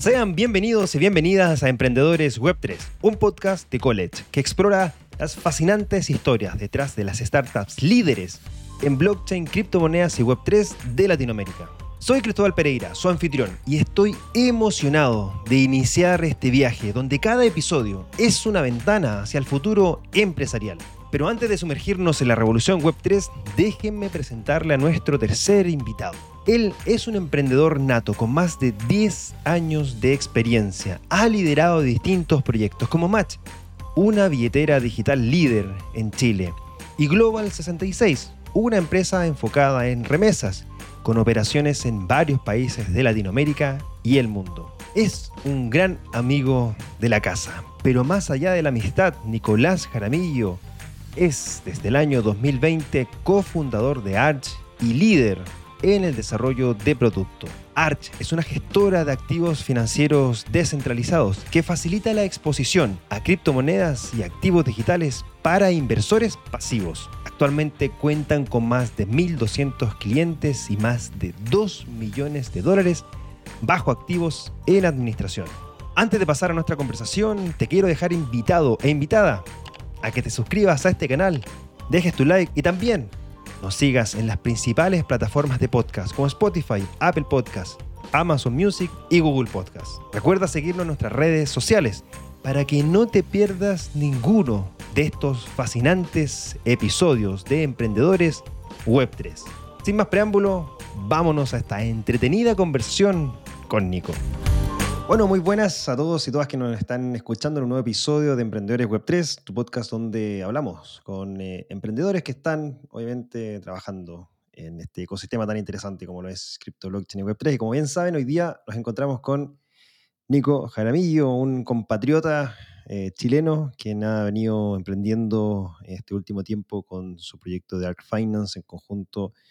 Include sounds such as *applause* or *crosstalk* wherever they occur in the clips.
Sean bienvenidos y bienvenidas a Emprendedores Web3, un podcast de College que explora las fascinantes historias detrás de las startups líderes en blockchain, criptomonedas y Web3 de Latinoamérica. Soy Cristóbal Pereira, su anfitrión, y estoy emocionado de iniciar este viaje donde cada episodio es una ventana hacia el futuro empresarial. Pero antes de sumergirnos en la revolución Web3, déjenme presentarle a nuestro tercer invitado. Él es un emprendedor nato con más de 10 años de experiencia. Ha liderado distintos proyectos como Match, una billetera digital líder en Chile, y Global 66, una empresa enfocada en remesas, con operaciones en varios países de Latinoamérica y el mundo. Es un gran amigo de la casa, pero más allá de la amistad, Nicolás Jaramillo es desde el año 2020 cofundador de Arch y líder en el desarrollo de producto. Arch es una gestora de activos financieros descentralizados que facilita la exposición a criptomonedas y activos digitales para inversores pasivos. Actualmente cuentan con más de 1.200 clientes y más de 2 millones de dólares bajo activos en administración. Antes de pasar a nuestra conversación, te quiero dejar invitado e invitada a que te suscribas a este canal, dejes tu like y también nos sigas en las principales plataformas de podcast como Spotify, Apple Podcast, Amazon Music y Google Podcast. Recuerda seguirnos en nuestras redes sociales para que no te pierdas ninguno de estos fascinantes episodios de Emprendedores Web3. Sin más preámbulo, vámonos a esta entretenida conversación con Nico. Bueno, muy buenas a todos y todas que nos están escuchando en un nuevo episodio de Emprendedores Web3, tu podcast donde hablamos con eh, emprendedores que están obviamente trabajando en este ecosistema tan interesante como lo es Crypto Blockchain y Web3. Y como bien saben, hoy día nos encontramos con Nico Jaramillo, un compatriota eh, chileno quien ha venido emprendiendo este último tiempo con su proyecto de Arc Finance en conjunto con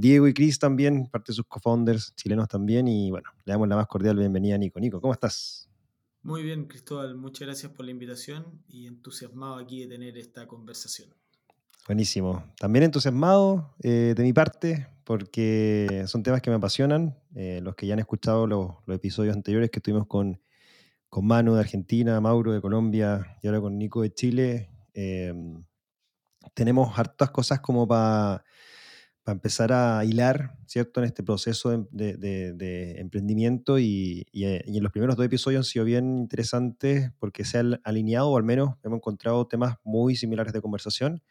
Diego y Chris también, parte de sus co-founders chilenos también. Y bueno, le damos la más cordial bienvenida a Nico. Nico, ¿cómo estás? Muy bien, Cristóbal, muchas gracias por la invitación y entusiasmado aquí de tener esta conversación. Buenísimo. También entusiasmado eh, de mi parte porque son temas que me apasionan. Eh, los que ya han escuchado los, episodios anteriores que estuvimos con, con Manu de Argentina, Mauro de Colombia y ahora con Nico de Chile, eh, tenemos hartas cosas como para empezar a hilar, ¿cierto?, en este proceso de, emprendimiento y, eh, y, en los primeros dos episodios han sido bien interesantes porque se han alineado o al menos hemos encontrado temas muy similares de conversación.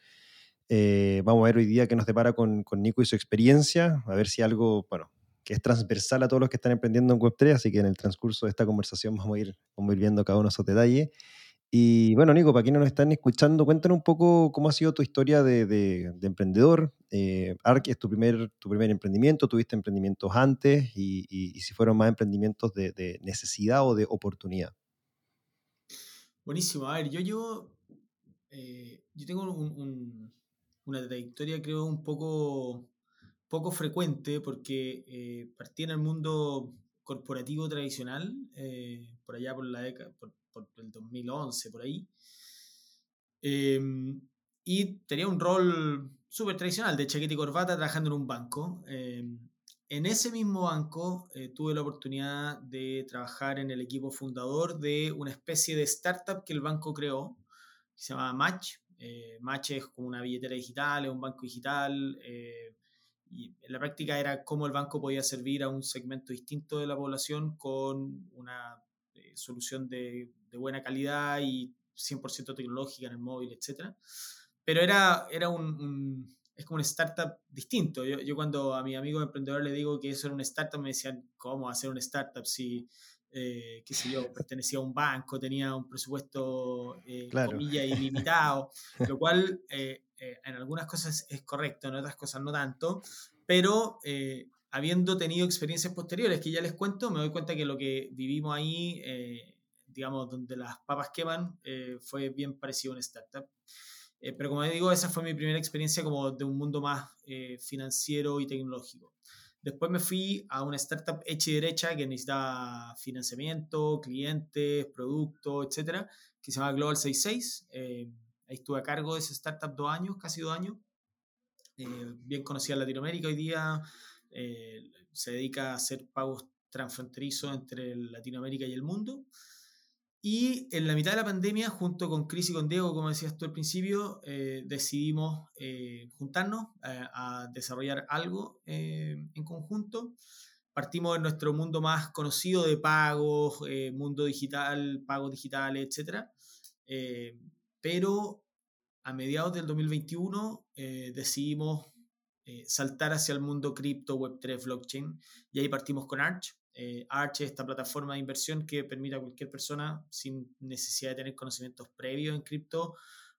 Eh, vamos a ver hoy día qué nos depara con, con, Nico y su experiencia, a ver si algo, bueno, que es transversal a todos los que están emprendiendo en Web3, así que en el transcurso de esta conversación vamos a ir, vamos a ir viendo cada uno de esos detalles. Y bueno, Nico, para quienes nos están escuchando, cuéntanos un poco cómo ha sido tu historia de, emprendedor. Eh, es tu primer, tu primer emprendimiento, tuviste emprendimientos antes y, si fueron más emprendimientos de, necesidad o de oportunidad. Buenísimo. A ver, yo llevo, eh, yo tengo una trayectoria creo un poco, poco frecuente porque eh, partí en el mundo corporativo tradicional, por allá por la década, el 2011, por ahí. Em, y tenía un rol súper tradicional de chaqueta y corbata trabajando en un banco. Em, en ese mismo banco eh, tuve la oportunidad de trabajar en el equipo fundador de una especie de startup que el banco creó, que se llama Match. Eh, Match es como una billetera digital, es un banco digital. Eh, y en la práctica era cómo el banco podía servir a un segmento distinto de la población con una solución de de buena calidad y 100% tecnológica en el móvil, etc. Pero era, era un, es como un startup distinto. Yo, yo, cuando a mi amigo emprendedor le digo que eso era un startup, me decían, ¿cómo hacer un startup si, eh, qué sé yo, pertenecía a un banco, tenía un presupuesto, eh, comilla, ilimitado, lo cual eh, eh, en algunas cosas es correcto, en otras cosas no tanto, pero habiendo tenido experiencias posteriores que ya les cuento, me doy cuenta que lo que vivimos ahí digamos, donde las papas queman, eh, fue bien parecido a una startup. Eh, pero como digo, esa fue mi primera experiencia como de un mundo más eh, financiero y tecnológico. Después me fui a una startup hecha y derecha que necesitaba financiamiento, clientes, productos, etcétera, que se llama Global 66. ahí estuve a cargo de esa startup dos años, casi dos años. bien conocida en Latinoamérica hoy día. se dedica a hacer pagos transfronterizo entre Latinoamérica y el mundo. Y en la mitad de la pandemia, junto con Cris y con Diego, como decías tú al principio, eh, decidimos eh, juntarnos eh, a desarrollar algo en conjunto. Partimos en nuestro mundo más conocido de pagos, mundo digital, pagos digitales, etc. pero a mediados del 2021 decidimos saltar hacia el mundo cripto, Web3, blockchain, y ahí partimos con Arch eh, Arch esta plataforma de inversión que permite a cualquier persona, sin necesidad de tener conocimientos previos en cripto,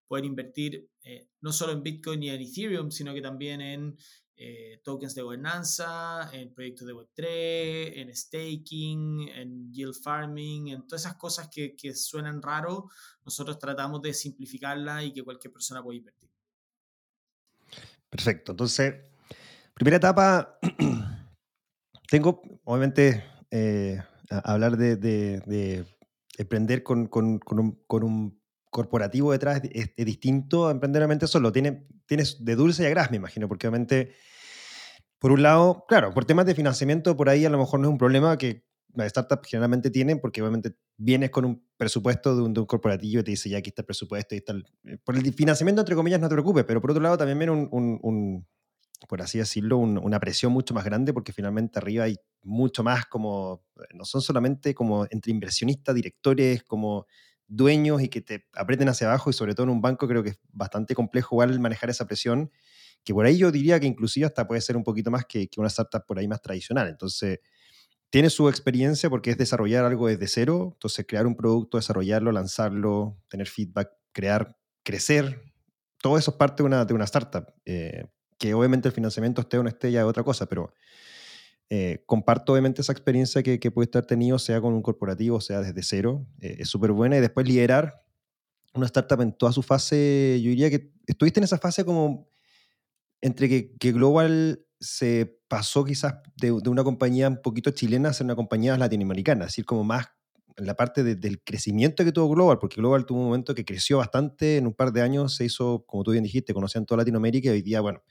poder invertir eh, no solo en Bitcoin y en Ethereum, sino que también en eh, tokens de gobernanza, en proyectos de Web3, en staking, en yield farming, en todas esas cosas que, que suenan raro, nosotros tratamos de simplificarla y que cualquier persona pueda invertir. Perfecto. Entonces, primera etapa, *clears throat* tengo, obviamente, eh, hablar de, emprender con, un, corporativo detrás es, distinto a emprender mente solo. Tiene, tienes de dulce y a gras, me imagino, porque obviamente, por un lado, claro, por temas de financiamiento, por ahí a lo mejor no es un problema que las startups generalmente tienen, porque obviamente vienes con un presupuesto de un, corporativo y te dice, ya aquí está el presupuesto y el... Eh, por el financiamiento, entre comillas, no te preocupes, pero por otro lado también viene un por así decirlo, una presión mucho más grande porque finalmente arriba hay mucho más como, no son solamente como entre inversionistas, directores, como dueños y que te aprieten hacia abajo y sobre todo en un banco creo que es bastante complejo igual manejar esa presión, que por ahí yo diría que inclusive hasta puede ser un poquito más que, que una startup por ahí más tradicional. Entonces, tiene su experiencia porque es desarrollar algo desde cero, entonces crear un producto, desarrollarlo, lanzarlo, tener feedback, crear, crecer, todo eso es parte de una, de una startup. Eh, que obviamente el financiamiento esté o no esté ya es otra cosa, pero eh, comparto obviamente esa experiencia que, que, puede estar tenido, sea con un corporativo, sea desde cero, eh, es súper buena y después liderar una startup en toda su fase, yo diría que estuviste en esa fase como entre que, que Global se pasó quizás de, de, una compañía un poquito chilena a ser una compañía latinoamericana, es decir, como más en la parte del crecimiento que tuvo Global, porque Global tuvo un momento que creció bastante, en un par de años se hizo, como tú bien dijiste, conocían toda Latinoamérica y hoy día, bueno,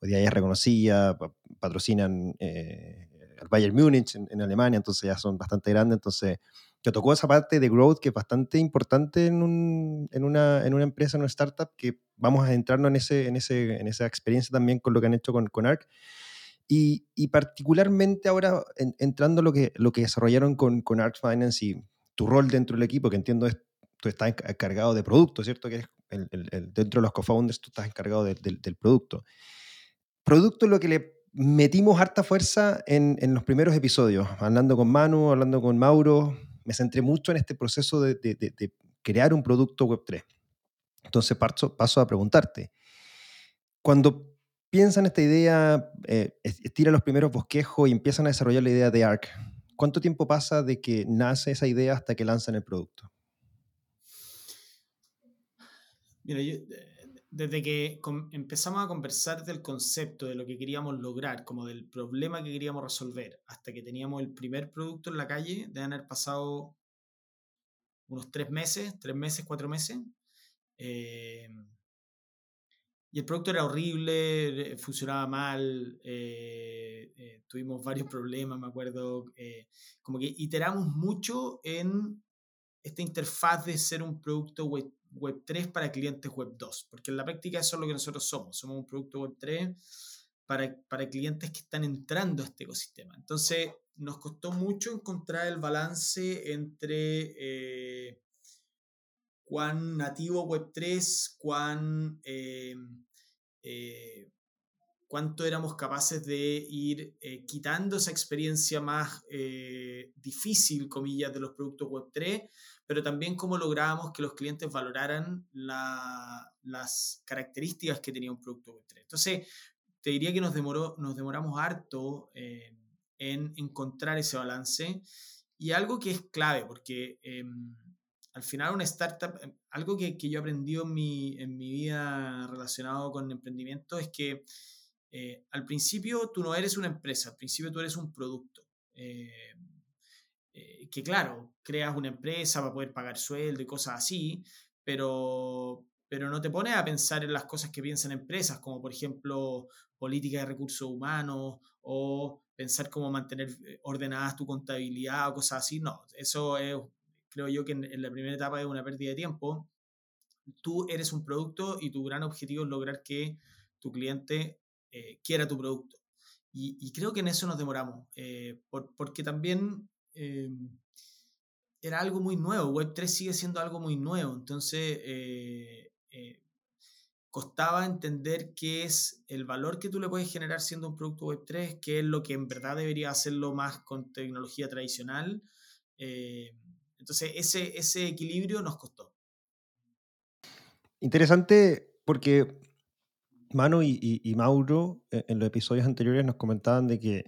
hoy día ya es reconocida, patrocinan eh, al Bayern Múnich en, Alemania, entonces ya son bastante grandes, entonces te tocó esa parte de growth que es bastante importante en, un, en, una, en una empresa, en una startup, que vamos a entrarnos en, ese, en, ese, en esa experiencia también con lo que han hecho con, con ARC. Y, y, particularmente ahora entrando lo que, lo que desarrollaron con, con Arc Finance y tu rol dentro del equipo, que entiendo es, tú estás encargado de producto, ¿cierto? Que es el, el, dentro de los co-founders tú estás encargado del producto producto lo que le metimos harta fuerza en, en, los primeros episodios, hablando con Manu, hablando con Mauro, me centré mucho en este proceso de, de, de crear un producto Web3. Entonces paso, paso, a preguntarte, cuando piensan esta idea, eh, estira los primeros bosquejos y empiezan a desarrollar la idea de ARC, ¿cuánto tiempo pasa de que nace esa idea hasta que lanzan el producto? Mira, yo, eh, desde que empezamos a conversar del concepto, de lo que queríamos lograr, como del problema que queríamos resolver, hasta que teníamos el primer producto en la calle, deben haber pasado unos tres meses, tres meses, cuatro meses. Eh, y el producto era horrible, eh, funcionaba mal, eh, tuvimos varios problemas, me acuerdo. como que iteramos mucho en esta interfaz de ser un producto web Web 3 para clientes Web 2, porque en la práctica eso es lo que nosotros somos, somos un producto Web 3 para, para clientes que están entrando a este ecosistema. Entonces, nos costó mucho encontrar el balance entre eh, cuán nativo Web 3, cuán, eh, eh, cuánto éramos capaces de ir quitando esa experiencia más difícil, comillas, de los productos Web 3 pero también cómo lográbamos que los clientes valoraran las características que tenía un producto Web3. Entonces, te diría que nos, demoró, nos demoramos harto eh, en encontrar ese balance y algo que es clave, porque em, al final una startup, em, algo que, que yo he aprendido en mi, en mi, vida relacionado con emprendimiento es que eh, al principio tú no eres una empresa, al principio tú eres un producto. Eh, eh, que claro, creas una empresa para poder pagar sueldo y cosas así, pero, pero no te pones a pensar en las cosas que piensan empresas, como por ejemplo política de recursos humanos o pensar cómo mantener eh, ordenadas tu contabilidad o cosas así, no, eso es, creo yo que en, la primera etapa es una pérdida de tiempo. Tú eres un producto y tu gran objetivo es lograr que tu cliente eh, quiera tu producto. Y, creo que en eso nos demoramos, porque también era algo muy nuevo, Web3 sigue siendo algo muy nuevo, entonces costaba entender qué es el valor que tú le puedes generar siendo un producto Web3, qué es lo que en verdad debería hacerlo más con tecnología tradicional. Eh, entonces, ese, ese equilibrio nos costó. Interesante porque Manu y, Mauro eh, en los episodios anteriores nos comentaban de que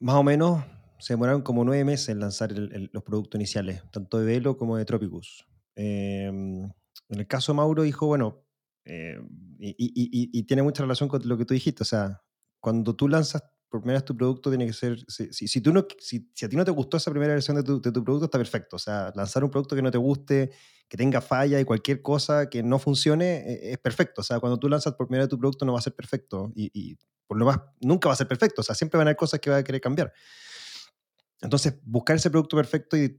más o menos se demoraron como nueve meses en lanzar los productos iniciales, tanto de Velo como de Tropicus. Em, en el caso de Mauro dijo, bueno, eh, y, tiene mucha relación con lo que tú dijiste. O sea, cuando tú lanzas por primera vez tu producto, tiene que ser. Si, si, tú no, si, a ti no te gustó esa primera versión de tu, de tu, producto, está perfecto. O sea, lanzar un producto que no te guste, que tenga falla y cualquier cosa que no funcione, e, es perfecto. O sea, cuando tú lanzas por primera vez tu producto, no va a ser perfecto. Y, por lo más, nunca va a ser perfecto. O sea, siempre van a haber cosas que va a querer cambiar. Entonces, buscar ese producto perfecto y,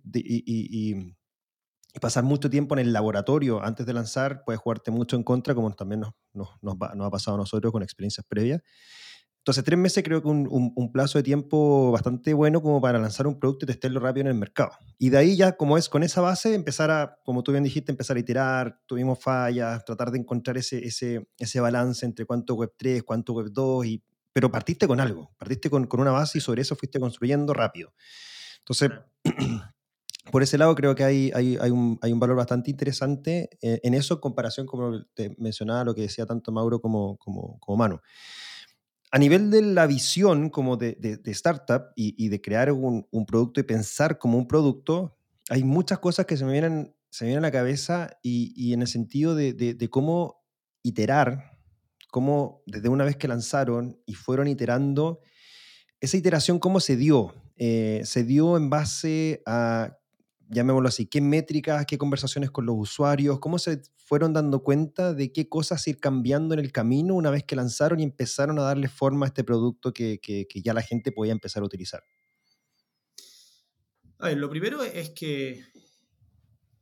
y pasar mucho tiempo en el laboratorio antes de lanzar puede jugarte mucho en contra, como también nos, nos, nos, ha pasado a nosotros con experiencias previas. Entonces, tres meses creo que un, un, plazo de tiempo bastante bueno como para lanzar un producto y testarlo rápido en el mercado. Y de ahí ya, como es con esa base, empezar a, como tú bien dijiste, empezar a iterar, tuvimos fallas, tratar de encontrar ese, ese, ese balance entre cuánto Web 3, cuánto Web 2, y, pero partiste con algo, partiste con, con una base y sobre eso fuiste construyendo rápido. Entonces, *clears throat* por ese lado creo que hay, hay, hay, un, hay un, valor bastante interesante eh, en eso en comparación, como te mencionaba, lo que decía tanto Mauro como, como, como Manu. A nivel de la visión como de, de, startup y, y, de crear un, un, producto y pensar como un producto, hay muchas cosas que se me vienen, se me vienen a la cabeza y, y en el sentido de, de, cómo iterar, cómo desde una vez que lanzaron y fueron iterando, esa iteración cómo se dio. Eh, se dio en base a llamémoslo así, qué métricas, qué conversaciones con los usuarios, cómo se fueron dando cuenta de qué cosas ir cambiando en el camino una vez que lanzaron y empezaron a darle forma a este producto que, ya la gente podía empezar a utilizar. A ver, lo primero es que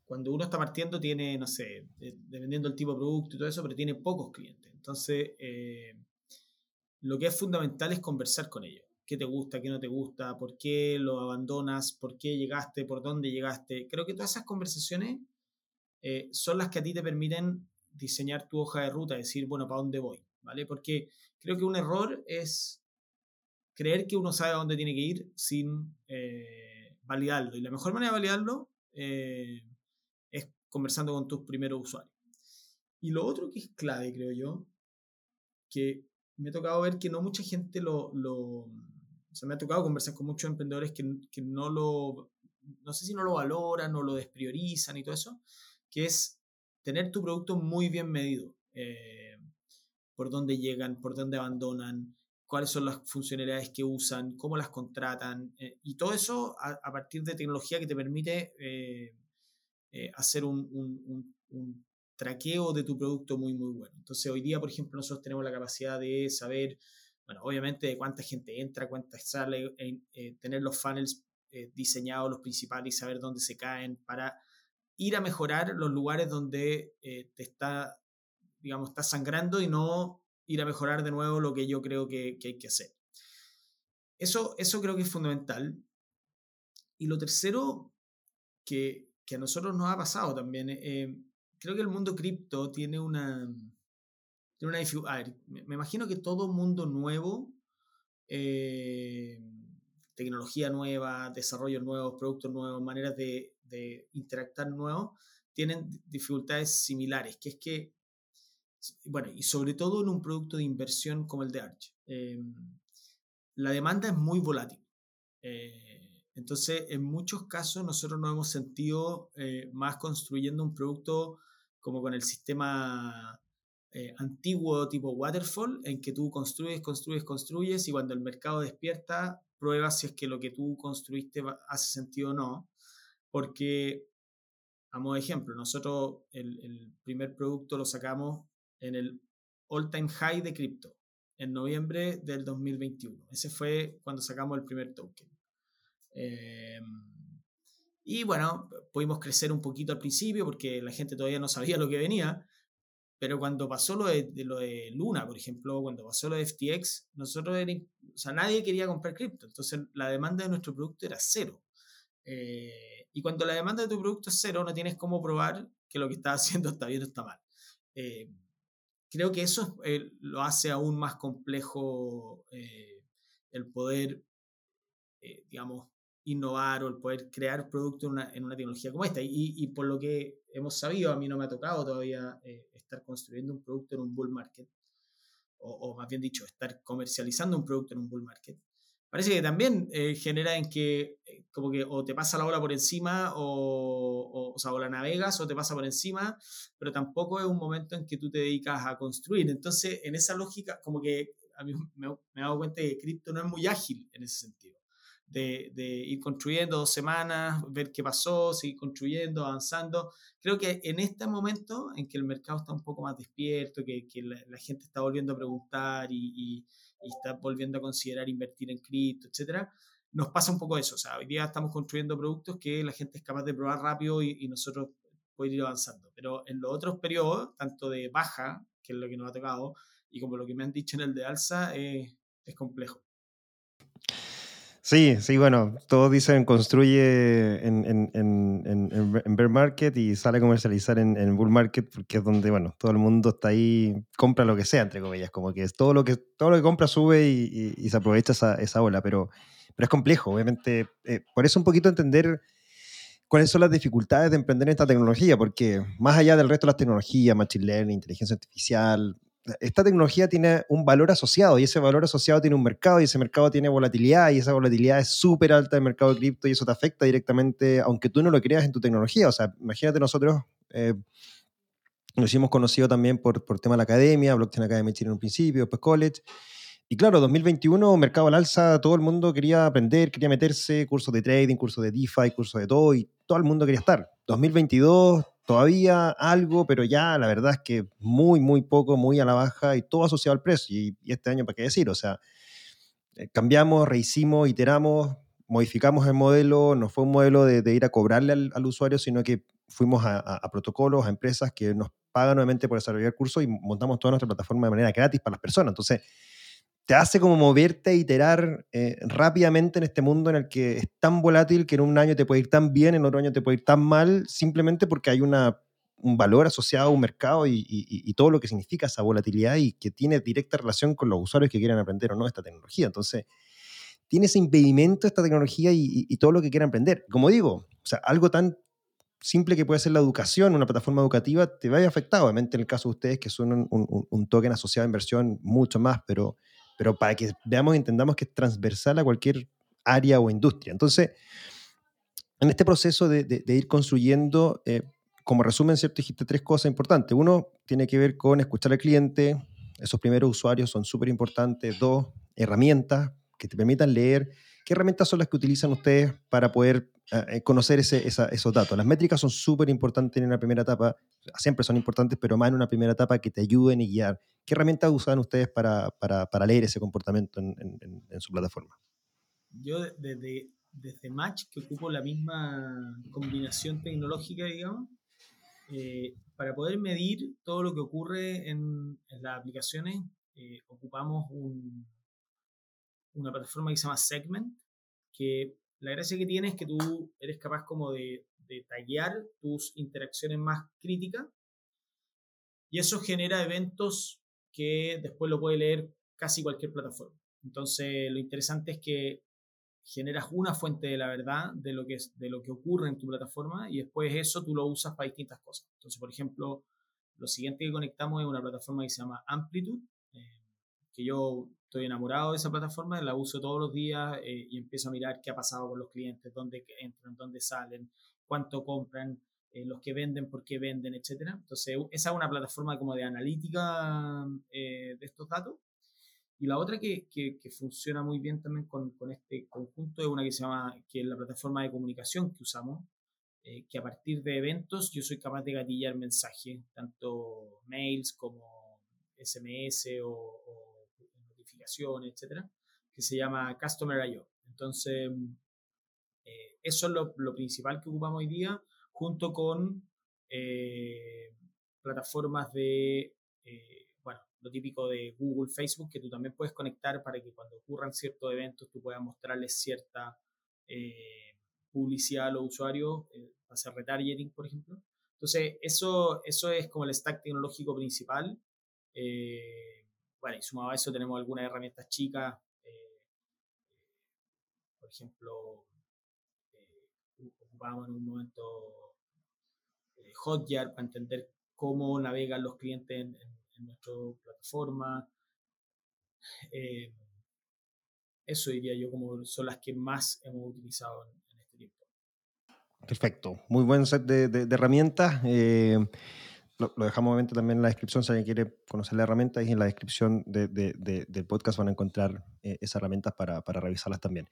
cuando uno está partiendo tiene, no sé, dependiendo del tipo de producto y todo eso, pero tiene pocos clientes. Entonces, eh, lo que es fundamental es conversar con ellos qué te gusta, qué no te gusta, por qué lo abandonas, por qué llegaste, por dónde llegaste. Creo que todas esas conversaciones eh, son las que a ti te permiten diseñar tu hoja de ruta, decir, bueno, ¿para dónde voy? ¿Vale? Porque creo que un error es creer que uno sabe a dónde tiene que ir sin eh, validarlo. Y la mejor manera de validarlo eh, es conversando con tus primeros usuarios. Y lo otro que es clave, creo yo, que me ha tocado ver que no mucha gente lo, o sea, me ha tocado conversar con muchos emprendedores que, que, no lo, no sé si no lo valoran o lo despriorizan y todo eso, que es tener tu producto muy bien medido. Eh, por dónde llegan, por dónde abandonan, cuáles son las funcionalidades que usan, cómo las contratan, eh, y todo eso a, partir de tecnología que te permite eh, hacer un, un, un, traqueo de tu producto muy, muy bueno. Entonces, hoy día, por ejemplo, nosotros tenemos la capacidad de saber bueno, obviamente de cuánta gente entra, cuánta sale, eh, tener los funnels eh, diseñados, los principales y saber dónde se caen para ir a mejorar los lugares donde eh, te está, digamos, está sangrando y no ir a mejorar de nuevo lo que yo creo que, hay que hacer. Eso, eso creo que es fundamental. Y lo tercero que, que a nosotros nos ha pasado también, creo que el mundo cripto tiene una, una me imagino que todo mundo nuevo, eh, tecnología nueva, desarrollos nuevos, productos nuevos, maneras de, interactuar nuevos, tienen dificultades similares, que es que, bueno, y sobre todo en un producto de inversión como el de Arch, eh, la demanda es muy volátil. Eh, entonces, en muchos casos nosotros nos hemos sentido más construyendo un producto como con el sistema eh, antiguo tipo waterfall, en que tú construyes, construyes, construyes y cuando el mercado despierta, pruebas si es que lo que tú construiste hace sentido o no. Porque, a modo de ejemplo, nosotros el, primer producto lo sacamos en el all-time high de cripto. en noviembre del 2021. Ese fue cuando sacamos el primer token. Em, y bueno, pudimos crecer un poquito al principio porque la gente todavía no sabía lo que venía, pero cuando pasó lo de, Luna, por ejemplo, cuando pasó lo de FTX, nosotros, o sea, nadie quería comprar cripto, entonces la demanda de nuestro producto era cero. Eh, y cuando la demanda de tu producto es cero, no tienes cómo probar que lo que estás *laughs* haciendo está bien o está mal. Eh, creo que eso eh, lo hace aún más complejo el poder, digamos, innovar o el poder crear productos en una, en una tecnología como esta. Y, y, por lo que hemos sabido, a mí no me ha tocado todavía eh, estar construyendo un producto en un bull market, o, o, más bien dicho, estar comercializando un producto en un bull market. Parece que también eh, genera en que eh, como que o te pasa la ola por encima o, o, sea, o la navegas o te pasa por encima, pero tampoco es un momento en que tú te dedicas a construir. Entonces, en esa lógica, como que a mí me, me he dado cuenta que cripto no es muy ágil en ese sentido de, ir construyendo dos semanas, ver qué pasó, seguir construyendo, avanzando. Creo que en este momento en que el mercado está un poco más despierto, que, la, gente está volviendo a preguntar y, está volviendo a considerar invertir en cripto, etcétera, nos pasa un poco eso. O sea, hoy día estamos construyendo productos que la gente es capaz de probar rápido y, nosotros podemos ir avanzando. Pero en los otros periodos, tanto de baja, que es lo que nos ha tocado, y como lo que me han dicho en el de alza, es complejo. Sí, sí, bueno, todos dicen construye en, en, en, en, bear market y sale a comercializar en, bull market porque es donde, bueno, todo el mundo está ahí, compra lo que sea, entre comillas, como que todo lo que, todo lo que compra sube y, y, se aprovecha esa, esa, ola, pero, pero es complejo, obviamente. Eh, por eso un poquito entender cuáles son las dificultades de emprender en esta tecnología, porque más allá del resto de las tecnologías, machine learning, inteligencia artificial, esta tecnología tiene un valor asociado y ese valor asociado tiene un mercado y ese mercado tiene volatilidad y esa volatilidad es súper alta en el mercado de cripto y eso te afecta directamente, aunque tú no lo creas en tu tecnología. O sea, imagínate nosotros, eh, nos hicimos conocido también por, por tema de la academia, Blockchain Academy Chile en un principio, después college. Y claro, 2021, mercado al alza, todo el mundo quería aprender, quería meterse, cursos de trading, cursos de DeFi, cursos de todo, todo el mundo quería estar. 2022, todavía algo, pero ya la verdad es que muy, muy poco, muy a la baja y todo asociado al precio. Y, este año, ¿para qué decir? O sea, eh, cambiamos, rehicimos, iteramos, modificamos el modelo, no fue un modelo de, ir a cobrarle al, usuario, sino que fuimos a, protocolos, a empresas que nos pagan nuevamente por desarrollar curso y montamos toda nuestra plataforma de manera gratis para las personas. Entonces, te hace como moverte e iterar eh, rápidamente en este mundo en el que es tan volátil que en un año te puede ir tan bien, en otro año te puede ir tan mal, simplemente porque hay un valor asociado a un mercado y, todo lo que significa esa volatilidad y que tiene directa relación con los usuarios que quieren aprender o no esta tecnología. Entonces, tiene ese impedimento esta tecnología y, todo lo que quieran aprender. Como digo, o sea, algo tan simple que puede ser la educación, una plataforma educativa, te va a afectar, obviamente en el caso de ustedes que son un, un token asociado a inversión, mucho más, pero pero para que veamos entendamos que es transversal a cualquier área o industria. Entonces, en este proceso de, ir construyendo, eh, como resumen, ¿cierto? Dijiste tres cosas importantes. Uno, tiene que ver con escuchar al cliente. Esos primeros usuarios son súper importantes. Dos, herramientas que te permitan leer. ¿Qué herramientas son las que utilizan ustedes para poder eh, eh, conocer ese, esos datos? Las métricas son súper importantes en una primera etapa. Siempre son importantes, pero más en una primera etapa que te ayuden y guiar. ¿Qué herramientas usan ustedes para, para, para leer ese comportamiento en, en, en, su plataforma? Yo desde, desde Match, que ocupo la misma combinación tecnológica, digamos, eh, para poder medir todo lo que ocurre en, las aplicaciones, eh, ocupamos un, una plataforma que se llama Segment, que la gracia que tiene es que tú eres capaz como de, tallar tus interacciones más críticas y eso genera eventos que después lo puede leer casi cualquier plataforma. Entonces, lo interesante es que generas una fuente de la verdad de lo que, es, de lo que ocurre en tu plataforma y después eso tú lo usas para distintas cosas. Entonces, por ejemplo, lo siguiente que conectamos es una plataforma que se llama Amplitude, eh, que yo estoy enamorado de esa plataforma, la uso todos los días eh, y empiezo a mirar qué ha pasado con los clientes, dónde entran, dónde salen, cuánto compran, eh, los que venden, por qué venden, etcétera. Entonces, esa es una plataforma como de analítica eh, de estos datos. Y la otra que, que, funciona muy bien también con, con, este conjunto es una que se llama, que es la plataforma de comunicación que usamos, eh, que a partir de eventos yo soy capaz de gatillar mensajes, tanto mails como SMS o, etcétera, que se llama Customer I.O. Entonces, eh, eso es lo, lo, principal que ocupamos hoy día, junto con eh, plataformas de, eh, bueno, lo típico de Google, Facebook, que tú también puedes conectar para que cuando ocurran ciertos eventos tú puedas mostrarles cierta publicidad a los usuarios, hacer retargeting, por ejemplo. Entonces, eso, eso es como el stack tecnológico principal. Bueno, y sumado a eso tenemos algunas herramientas chicas, por ejemplo, ocupamos en un momento eh, Hotjar para entender cómo navegan los clientes en, nuestra plataforma. Eh, eso diría yo como son las que más hemos utilizado en, este tiempo. Perfecto, muy buen set de, herramientas. Eh, lo, dejamos obviamente también en la descripción si alguien quiere conocer la herramienta y en la descripción del podcast van a encontrar esas herramientas para, para revisarlas también.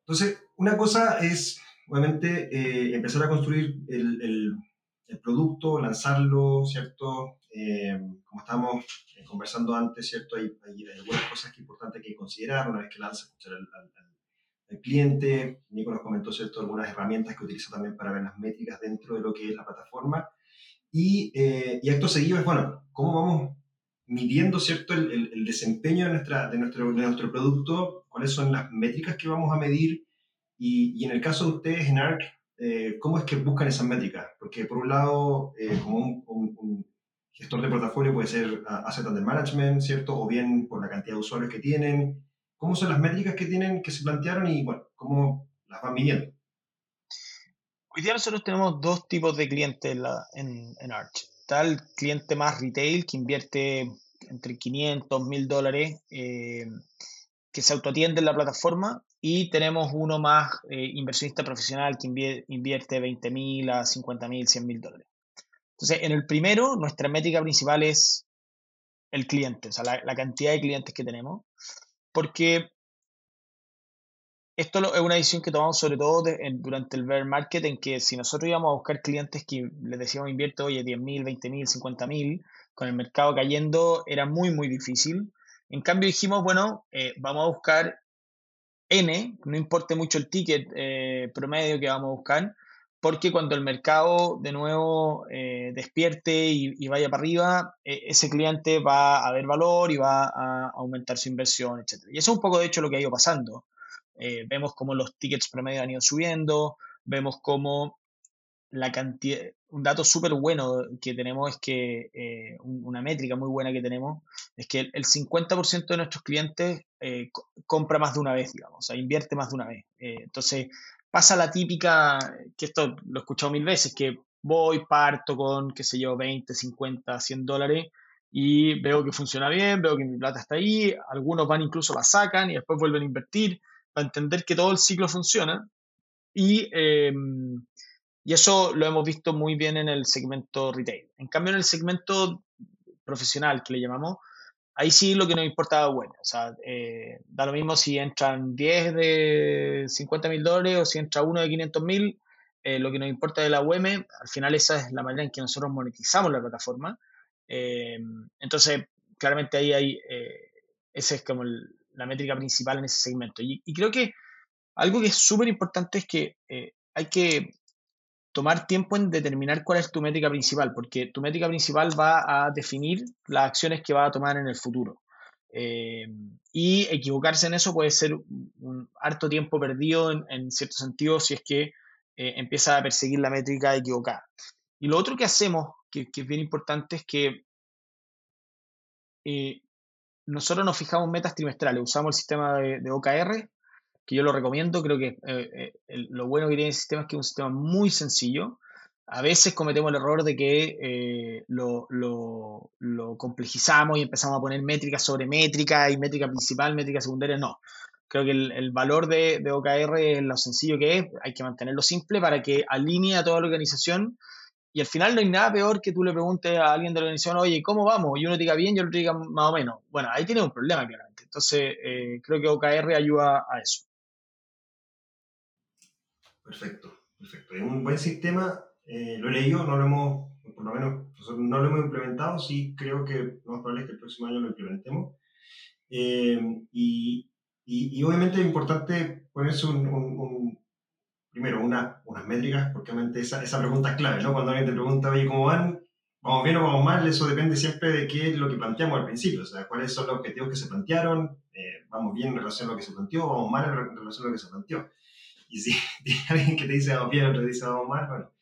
Entonces, una cosa es obviamente eh, empezar a construir el, producto, lanzarlo, ¿cierto? Eh, como estábamos eh, conversando antes, ¿cierto? Hay, hay, algunas cosas que es importante que considerar una vez que lanza, escuchar al, al, cliente. Nico nos comentó, ¿cierto? Algunas herramientas que utiliza también para ver las métricas dentro de lo que es la plataforma. Y, y acto seguido es, bueno, ¿cómo vamos midiendo, ¿cierto? El, el, desempeño de, nuestra, de, nuestro, de nuestro producto, cuáles son las métricas que vamos a medir y, en el caso de ustedes en ARC, eh, ¿cómo es que buscan esas métricas? Porque por un lado, eh, como un, gestor de portafolio puede ser Asset Under Management, ¿cierto? O bien por la cantidad de usuarios que tienen. ¿Cómo son las métricas que tienen, que se plantearon y, bueno, cómo las van midiendo? Hoy nosotros tenemos dos tipos de clientes en, en, Arch. Está el cliente más retail que invierte entre 500, 1000 dólares, eh, que se autoatiende en la plataforma y tenemos uno más eh, inversionista profesional que invierte 20 mil a 50 mil, 100 mil dólares. Entonces, en el primero, nuestra métrica principal es el cliente, o sea, la, cantidad de clientes que tenemos, porque esto es una decisión que tomamos sobre todo durante el bear market, en que si nosotros íbamos a buscar clientes que les decíamos invierte, oye, 10 mil, 20 mil, 50 mil, con el mercado cayendo, era muy, muy difícil. En cambio dijimos, bueno, eh, vamos a buscar N, no importe mucho el ticket eh, promedio que vamos a buscar, porque cuando el mercado de nuevo eh, despierte y, vaya para arriba, e, ese cliente va a ver valor y va a aumentar su inversión, etc. Y eso es un poco de hecho lo que ha ido pasando. Eh, vemos cómo los tickets promedio han ido subiendo, vemos cómo la cantidad, un dato súper bueno que tenemos es que, eh, una métrica muy buena que tenemos, es que el, 50% de nuestros clientes eh, compra más de una vez, digamos, o sea, invierte más de una vez. Eh, entonces, pasa la típica, que esto lo he escuchado mil veces, que voy, parto con, qué sé yo, 20, 50, 100 dólares y veo que funciona bien, veo que mi plata está ahí, algunos van incluso la sacan y después vuelven a invertir para entender que todo el ciclo funciona. Y em, y eso lo hemos visto muy bien en el segmento retail. En cambio, en el segmento profesional, que le llamamos, ahí sí lo que nos importa bueno. O sea, eh, da lo mismo si entran 10 de 50 mil dólares o si entra uno de 500 mil. Eh, lo que nos importa de la UM, al final esa es la manera en que nosotros monetizamos la plataforma. Eh, entonces, claramente ahí hay, esa es como la métrica principal en ese segmento. Y, creo que algo que es súper importante es que hay que tomar tiempo en determinar cuál es tu métrica principal, porque tu métrica principal va a definir las acciones que va a tomar en el futuro. Eh, y equivocarse en eso puede ser un, harto tiempo perdido en, cierto sentido si es que eh, empieza a perseguir la métrica equivocada. Y lo otro que hacemos, que, es bien importante, es que eh, nosotros nos fijamos metas trimestrales, usamos el sistema de OKR, que yo lo recomiendo. Creo que eh, eh, lo bueno que tiene el sistema es que es un sistema muy sencillo. A veces cometemos el error de que eh, lo, complejizamos y empezamos a poner métricas sobre métrica y métrica principal, métrica secundaria. No. Creo que el, valor de, de, OKR es lo sencillo que es. Hay que mantenerlo simple para que alinee a toda la organización. Y al final no hay nada peor que tú le preguntes a alguien de la organización, oye, ¿cómo vamos? Y uno te diga bien y otro diga más o menos. Bueno, ahí tiene un problema, claramente. Entonces, creo que OKR ayuda a eso. Perfecto, perfecto. Es un buen sistema, eh, lo he leído, no lo hemos, por lo menos, no lo hemos implementado, sí creo que lo más probable es que el próximo año lo implementemos. y, y, obviamente es importante ponerse un, primero una, unas métricas, porque obviamente esa, esa pregunta es clave, ¿no? Cuando alguien te pregunta, oye, ¿cómo van? ¿Vamos bien o vamos mal? Eso depende siempre de qué es lo que planteamos al principio, o sea, cuáles son los objetivos que se plantearon, eh, vamos bien en relación a lo que se planteó, vamos mal en relación a lo que se planteó. Y si *laughs* alguien que te dice vamos bien, otro te dice vamos mal, bueno,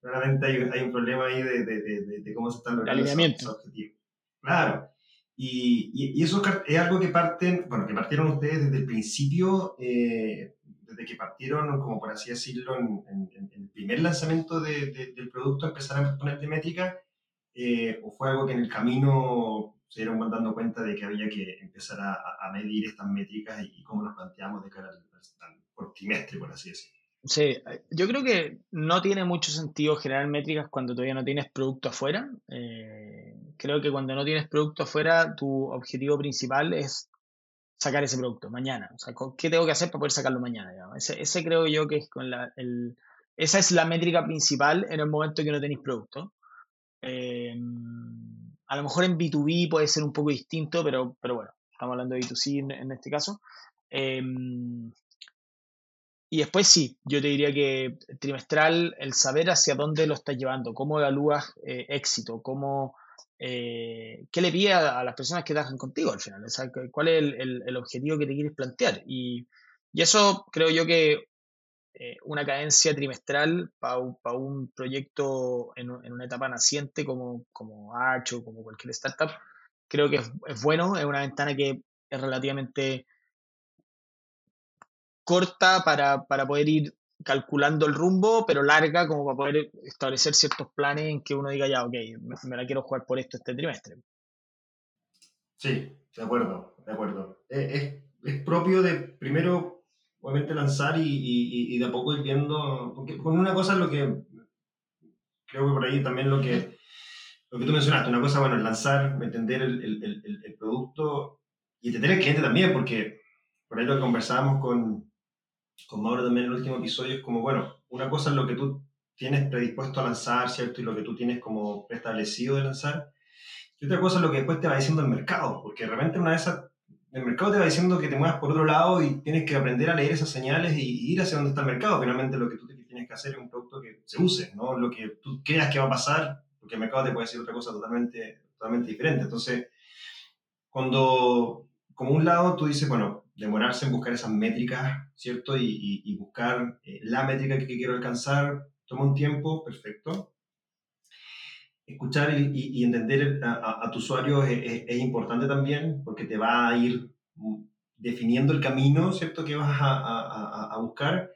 claramente hay, hay un problema ahí de, de, de, de cómo se están logrando esos objetivos. Claro. Y, y, eso es algo que parten, bueno, que partieron ustedes desde el principio, eh, desde que partieron, como por así decirlo, en, el primer lanzamiento del producto, empezaron a poner métrica, eh, o fue algo que en el camino se dieron dando cuenta de que había que empezar a, medir estas métricas y, cómo nos planteamos de cara al, al, por trimestre, por así decirlo. Sí, yo creo que no tiene mucho sentido generar métricas cuando todavía no tienes producto afuera. Eh, creo que cuando no tienes producto afuera, tu objetivo principal es sacar ese producto mañana. O sea, ¿qué tengo que hacer para poder sacarlo mañana? Ese, creo yo que es con la, el, esa es la métrica principal en el momento que no tenéis producto. Eh, a lo mejor en B2B puede ser un poco distinto, pero, pero bueno, estamos hablando de B2C en, este caso. Eh, y después sí, yo te diría que trimestral, el saber hacia dónde lo estás llevando, cómo evalúas eh, éxito, cómo, eh, qué le pide a, las personas que trabajan contigo al final, cuál es el, objetivo que te quieres plantear. Y, eso creo yo que eh, una cadencia trimestral para un proyecto en, una etapa naciente como, como Arch o como cualquier startup, creo que es bueno, es una ventana que es relativamente corta para, poder ir calculando el rumbo, pero larga como para poder establecer ciertos planes en que uno diga, ya, ok, me, la quiero jugar por esto este trimestre. Sí, de acuerdo, de acuerdo. Es, propio de primero, obviamente, lanzar y, de a poco ir viendo, porque con una cosa lo que, creo que por ahí también lo que, lo que tú mencionaste, una cosa, bueno, es lanzar, entender el, el producto y entender el cliente también, porque por ahí lo que conversábamos con, con Mauro también en el último episodio, es como, bueno, una cosa es lo que tú tienes predispuesto a lanzar, ¿cierto? Y lo que tú tienes como preestablecido de lanzar. Y otra cosa es lo que después te va diciendo el mercado, porque de repente una de el mercado te va diciendo que te muevas por otro lado y tienes que aprender a leer esas señales y ir hacia donde está el mercado. Finalmente lo que tú tienes que hacer es un producto que se use, ¿no? Lo que tú creas que va a pasar, porque el mercado te puede decir otra cosa totalmente, totalmente diferente. Entonces, cuando, como un lado, tú dices, bueno, demorarse en buscar esas métricas, ¿cierto? Y, buscar eh, la métrica que, quiero alcanzar, toma un tiempo, perfecto. Escuchar y, entender a, tu usuario es, importante también porque te va a ir definiendo el camino, ¿cierto? Que vas a, buscar.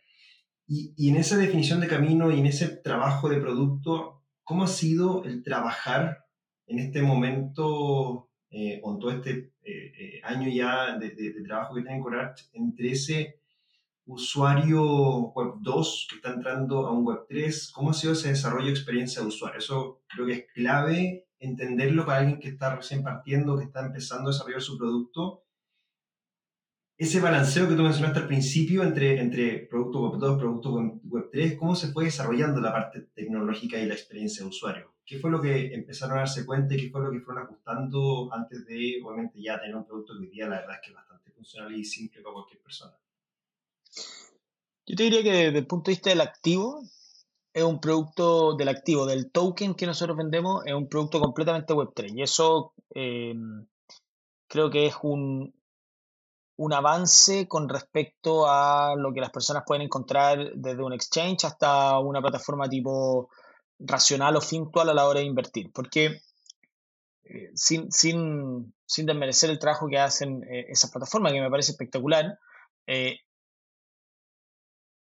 Y, en esa definición de camino y en ese trabajo de producto, ¿cómo ha sido el trabajar en este momento eh, con todo este eh, eh, año ya de, trabajo que tienen con Arch entre ese usuario Web 2 que está entrando a un Web 3? ¿Cómo ha sido ese desarrollo de experiencia de usuario? Eso creo que es clave entenderlo para alguien que está recién partiendo, que está empezando a desarrollar su producto. Ese balanceo que tú mencionaste al principio entre, entre producto Web 2, producto Web 3, ¿cómo se fue desarrollando la parte tecnológica y la experiencia de usuario? ¿Qué fue lo que empezaron a darse cuenta y qué fue lo que fueron ajustando antes de, obviamente, ya tener un producto que hoy día la verdad es que es bastante funcional y simple para cualquier persona? Yo te diría que desde el punto de vista del activo, es un producto del activo, del token que nosotros vendemos, es un producto completamente Web3. Y eso em, creo que es un, un avance con respecto a lo que las personas pueden encontrar desde un exchange hasta una plataforma tipo racional o fintual a la hora de invertir. Porque eh, sin, sin, sin, desmerecer el trabajo que hacen eh, esas plataformas, que me parece espectacular, eh,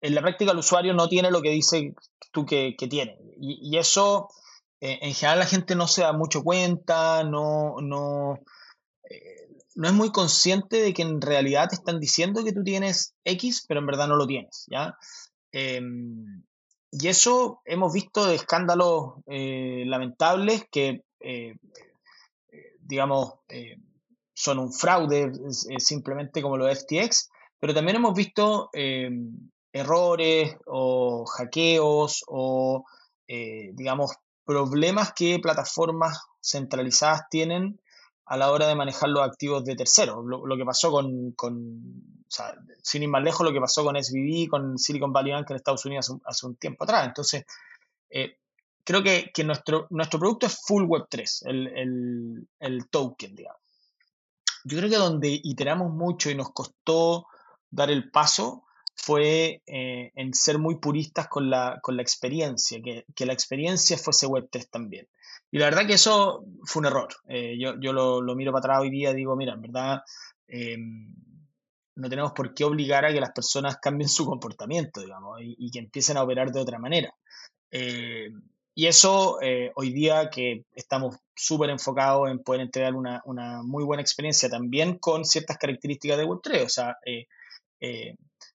en la práctica el usuario no tiene lo que dice tú que, tiene. Y, eso, en general, la gente no se da mucho cuenta, no, no, no es muy consciente de que en realidad te están diciendo que tú tienes X, pero en verdad no lo tienes. ¿ya? Em, y eso hemos visto escándalos eh, lamentables que, eh, digamos, eh, son un fraude simplemente como los FTX, pero también hemos visto errores o hackeos o, digamos, problemas que plataformas centralizadas tienen a la hora de manejar los activos de terceros. Lo, que pasó con, sin ir más lejos, lo que pasó con SVB, con Silicon Valley Bank en Estados Unidos hace un, tiempo atrás. Entonces, eh, creo que, nuestro, nuestro producto es full Web3, el, el, token, digamos. Yo creo que donde iteramos mucho y nos costó dar el paso fue eh, en ser muy puristas con la, con la experiencia, que, que, la experiencia fuese Web3 también. Y la verdad que eso fue un error. Eh, yo, yo lo, lo, miro para atrás hoy día y digo, mira, en verdad em, no tenemos por qué obligar a que las personas cambien su comportamiento, digamos, y, que empiecen a operar de otra manera. Eh, y eso eh, hoy día que estamos súper enfocados en poder entregar una, una, muy buena experiencia también con ciertas características de Web3. O sea,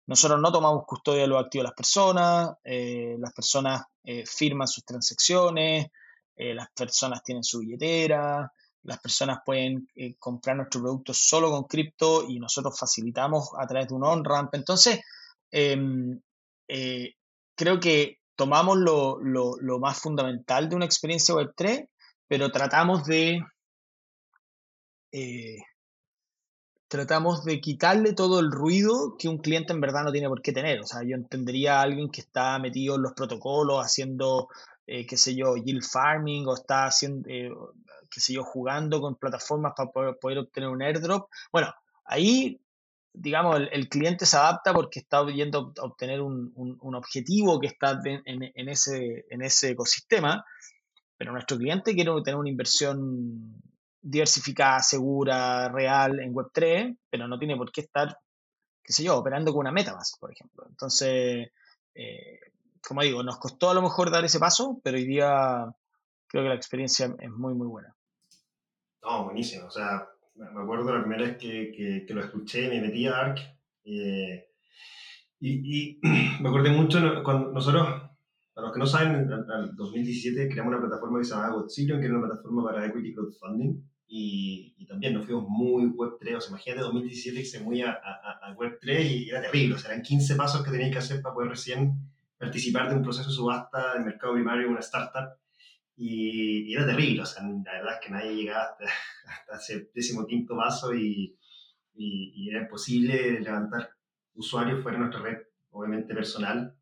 nosotros no tomamos custodia de los activos de las personas, las personas firman sus transacciones, eh, las personas tienen su billetera, las personas pueden eh, comprar nuestro producto solo con cripto y nosotros facilitamos a través de un on-ramp. Entonces, em, eh, creo que tomamos lo, más fundamental de una experiencia Web3, pero tratamos de... tratamos de quitarle todo el ruido que un cliente en verdad no tiene por qué tener. O sea, yo entendería a alguien que está metido en los protocolos, haciendo eh, qué sé yo, yield farming o está haciendo, eh, qué sé yo, jugando con plataformas para poder, obtener un airdrop. Bueno, ahí, digamos, el, cliente se adapta porque está yendo a obtener un, objetivo que está en, ese, en ese ecosistema, pero nuestro cliente quiere tener una inversión diversificada, segura, real en Web3, pero no tiene por qué estar, qué sé yo, operando con una MetaMask, por ejemplo. Entonces, eh, como digo, nos costó a lo mejor dar ese paso, pero hoy día creo que la experiencia es muy, muy buena. No, buenísimo. O sea, me acuerdo la primera vez que, que, lo escuché, me metí a ARC. Eh, y, y, *clears throat* me acordé mucho cuando nosotros, para los que no saben, en el 2017 creamos una plataforma que se llamaba Godzillion, que era una plataforma para equity crowdfunding. Y, y, también nos fuimos muy Web3. O sea, imagínate 2017 que se movía a, a, Web3 y era terrible. O sea, eran 15 pasos que tenías que hacer para poder recién participar de un proceso de subasta de mercado primario en una startup y, era terrible, o sea, la verdad es que nadie llegaba hasta, *laughs* hasta ese décimo quinto paso y, y, era imposible levantar usuarios fuera de nuestra red, obviamente personal.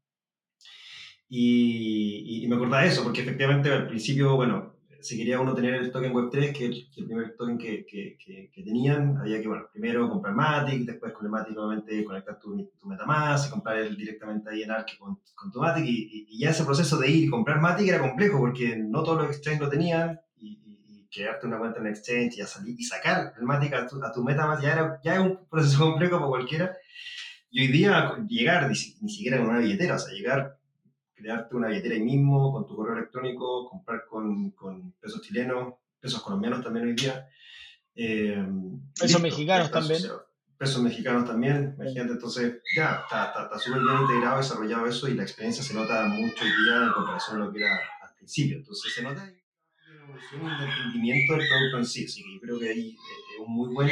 Y, y, me acordaba de eso, porque efectivamente al principio, bueno, si quería uno tener el token Web3, que es el, primer token que, que, que, tenían, había que, bueno, primero comprar Matic, después con el Matic obviamente conectar tu, tu Metamask y comprar el directamente ahí en Arc con, con tu Matic. Y, y, ya ese proceso de ir y comprar Matic era complejo porque no todos los exchanges lo tenían y, crearte una cuenta en exchange y, salir, y sacar el Matic a tu, a tu Metamask ya, era, ya es un proceso *laughs* complejo para cualquiera. Y hoy día llegar ni, ni siquiera con una billetera, o sea, llegar crearte una billetera ahí mismo, con tu correo electrónico, comprar con, con pesos chilenos, pesos colombianos también hoy día. Eh, pesos mexicanos también. pesos mexicanos también, imagínate, entonces ya está súper bien integrado, desarrollado eso y la experiencia se nota mucho hoy día en comparación a lo que era al principio. Entonces se nota una evolución del entendimiento del producto en sí, así que yo creo que ahí eh, es un muy buen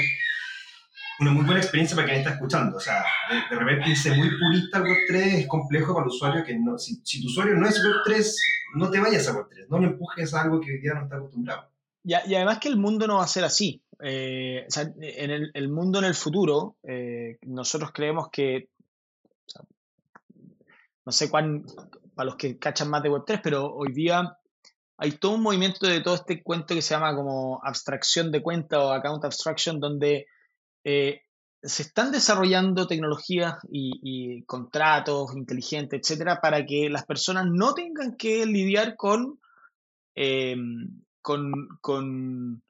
una muy buena experiencia para quien está escuchando. O sea, de, repente irse muy purista al Web3 es complejo para el usuario que no, si, si, tu usuario no es Web3, no te vayas a Web3, no le empujes a algo que hoy día no está acostumbrado. Y, y además que el mundo no va a ser así. Eh, o sea, en el, mundo en el futuro, eh, nosotros creemos que, no sé cuán, para los que cachan más de Web3, pero hoy día hay todo un movimiento de todo este cuento que se llama como abstracción de cuenta o account abstraction, donde eh, se están desarrollando tecnologías y, contratos inteligentes, etcétera, para que las personas no tengan que lidiar con, em, con,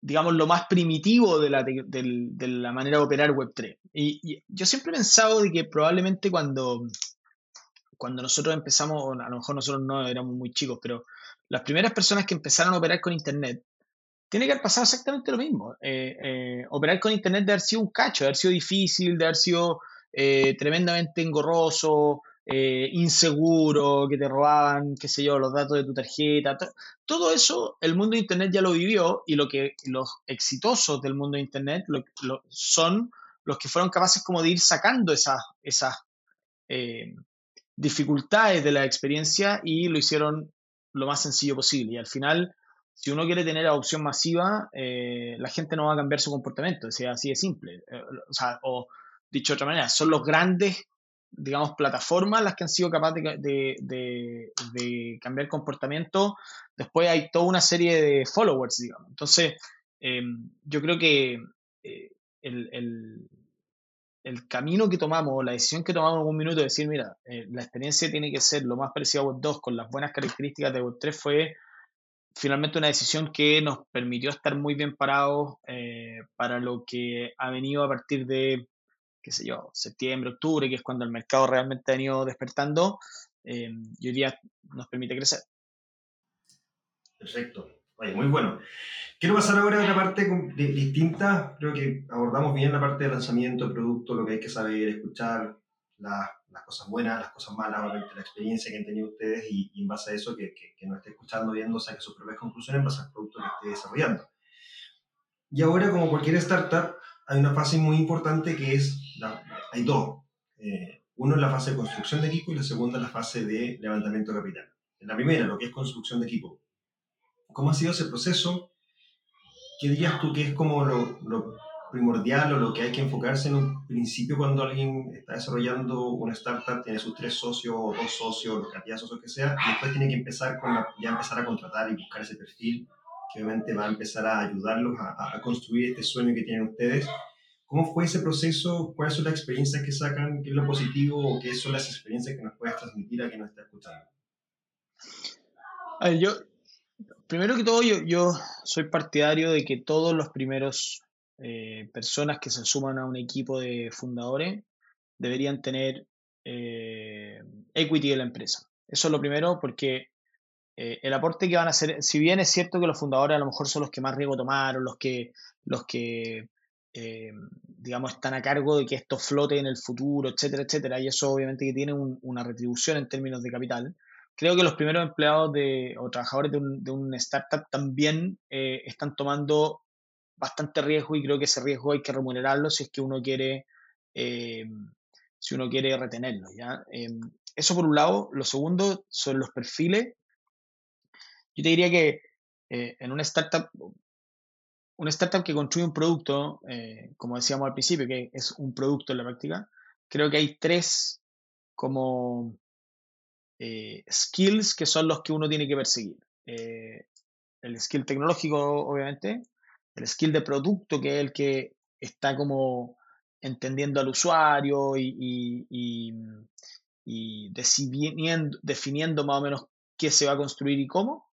digamos, lo más primitivo de la, manera de operar Web3. Y, yo siempre he pensado de que probablemente cuando, cuando nosotros empezamos, a lo mejor nosotros no éramos muy chicos, pero las primeras personas que empezaron a operar con Internet, tiene que haber pasado exactamente lo mismo. Eh, eh, operar con Internet debe haber sido un cacho, de haber sido difícil, de haber sido eh, tremendamente engorroso, inseguro, que te robaban, qué sé yo, los datos de tu tarjeta. Todo eso el mundo de Internet ya lo vivió y lo que los exitosos del mundo de Internet son los que fueron capaces como de ir sacando esas, esas dificultades de la experiencia y lo hicieron lo más sencillo posible. Y al final si uno quiere tener adopción masiva, eh, la gente no va a cambiar su comportamiento, sea, así de simple. Eh, o sea, o dicho de otra manera, son los grandes, digamos, plataformas las que han sido capaces de, de, de, cambiar comportamiento. Después hay toda una serie de followers, digamos. Entonces, em, yo creo que eh, el, el, el, camino que tomamos, la decisión que tomamos en un minuto de decir, mira, la experiencia tiene que ser lo más parecida a Web 2 con las buenas características de Web 3 fue finalmente una decisión que nos permitió estar muy bien parados eh, para lo que ha venido a partir de, qué sé yo, septiembre, octubre, que es cuando el mercado realmente ha venido despertando, eh, y hoy día nos permite crecer. Perfecto. Muy bueno. Quiero pasar ahora a otra parte distinta. Creo que abordamos bien la parte de lanzamiento, producto, lo que hay que saber, escuchar, las las cosas buenas, las cosas malas, obviamente la experiencia que han tenido ustedes y, en base a eso que, que, nos esté escuchando, viendo, saque sus propias conclusiones en base al producto que esté desarrollando. Y ahora, como cualquier startup, hay una fase muy importante que es, la, hay dos. Eh, uno es la fase de construcción de equipo y la segunda es la fase de levantamiento de capital. En la primera, lo que es construcción de equipo. ¿Cómo ha sido ese proceso? ¿Qué dirías tú que es como lo, lo primordial o lo que hay que enfocarse en un principio cuando alguien está desarrollando una startup, tiene sus tres socios o dos socios, los cantidad de socios que sea, y después tiene que empezar con ya empezar a contratar y buscar ese perfil que obviamente va a empezar a ayudarlos a, a, construir este sueño que tienen ustedes. ¿Cómo fue ese proceso? ¿Cuáles son las experiencias que sacan? ¿Qué es lo positivo o qué son las experiencias que nos puedes transmitir a quien nos está escuchando? A ver, yo, primero que todo, yo, yo soy partidario de que todos los primeros eh, personas que se suman a un equipo de fundadores deberían tener eh, equity de la empresa. Eso es lo primero porque eh, el aporte que van a hacer, si bien es cierto que los fundadores a lo mejor son los que más riesgo tomaron, los que, los que digamos, están a cargo de que esto flote en el futuro, etcétera, etcétera, y eso obviamente que tiene una retribución en términos de capital, creo que los primeros empleados de, o trabajadores de un, de un startup también están tomando bastante riesgo y creo que ese riesgo hay que remunerarlo si es que uno quiere, eh, si uno quiere retenerlo. ¿ya? Eh, eso por un lado. Lo segundo son los perfiles. Yo te diría que eh, en una startup, una startup que construye un producto, como decíamos al principio, que es un producto en la práctica, creo que hay tres como skills que son los que uno tiene que perseguir. el skill tecnológico, obviamente, el skill de producto, que es el que está como entendiendo al usuario y, y, definiendo, definiendo, más o menos qué se va a construir y cómo.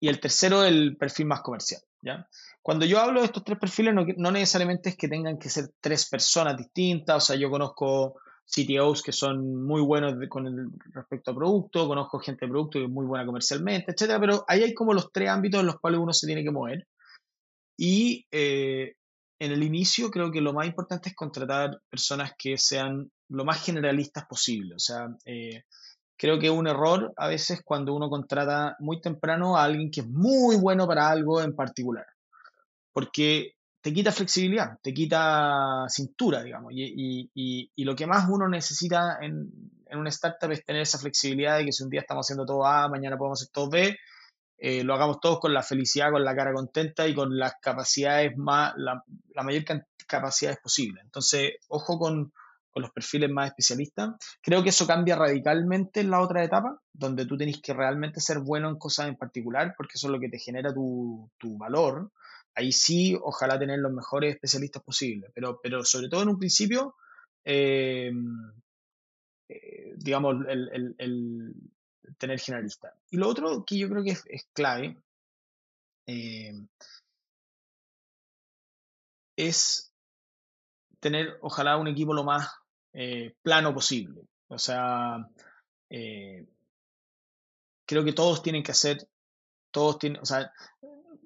Y el tercero, el perfil más comercial. ¿ya? Cuando yo hablo de estos tres perfiles, no, no necesariamente es que tengan que ser tres personas distintas. O sea, yo conozco CTOs que son muy buenos con el, respecto a producto, conozco gente de producto que es muy buena comercialmente, etcétera, pero ahí hay como los tres ámbitos en los cuales uno se tiene que mover. Y eh, en el inicio creo que lo más importante es contratar personas que sean lo más generalistas posible. O sea, eh, creo que es un error a veces cuando uno contrata muy temprano a alguien que es muy bueno para algo en particular. Porque te quita flexibilidad, te quita cintura, digamos. Y, y, y, lo que más uno necesita en, en una startup es tener esa flexibilidad de que si un día estamos haciendo todo A, mañana podemos hacer todo B, eh, lo hagamos todos con la felicidad, con la cara contenta y con las capacidades más, la, la mayor capacidades posible. Entonces, ojo con, con, los perfiles más especialistas. Creo que eso cambia radicalmente en la otra etapa, donde tú tenés que realmente ser bueno en cosas en particular, porque eso es lo que te genera tu, tu valor. Ahí sí, ojalá tener los mejores especialistas posibles, pero, pero sobre todo en un principio, eh, eh, digamos, el, el, tener generalista. Y lo otro que yo creo que es, clave eh, es tener, ojalá, un equipo lo más eh, plano posible. O sea, eh, creo que todos tienen que hacer, todos tienen, o sea,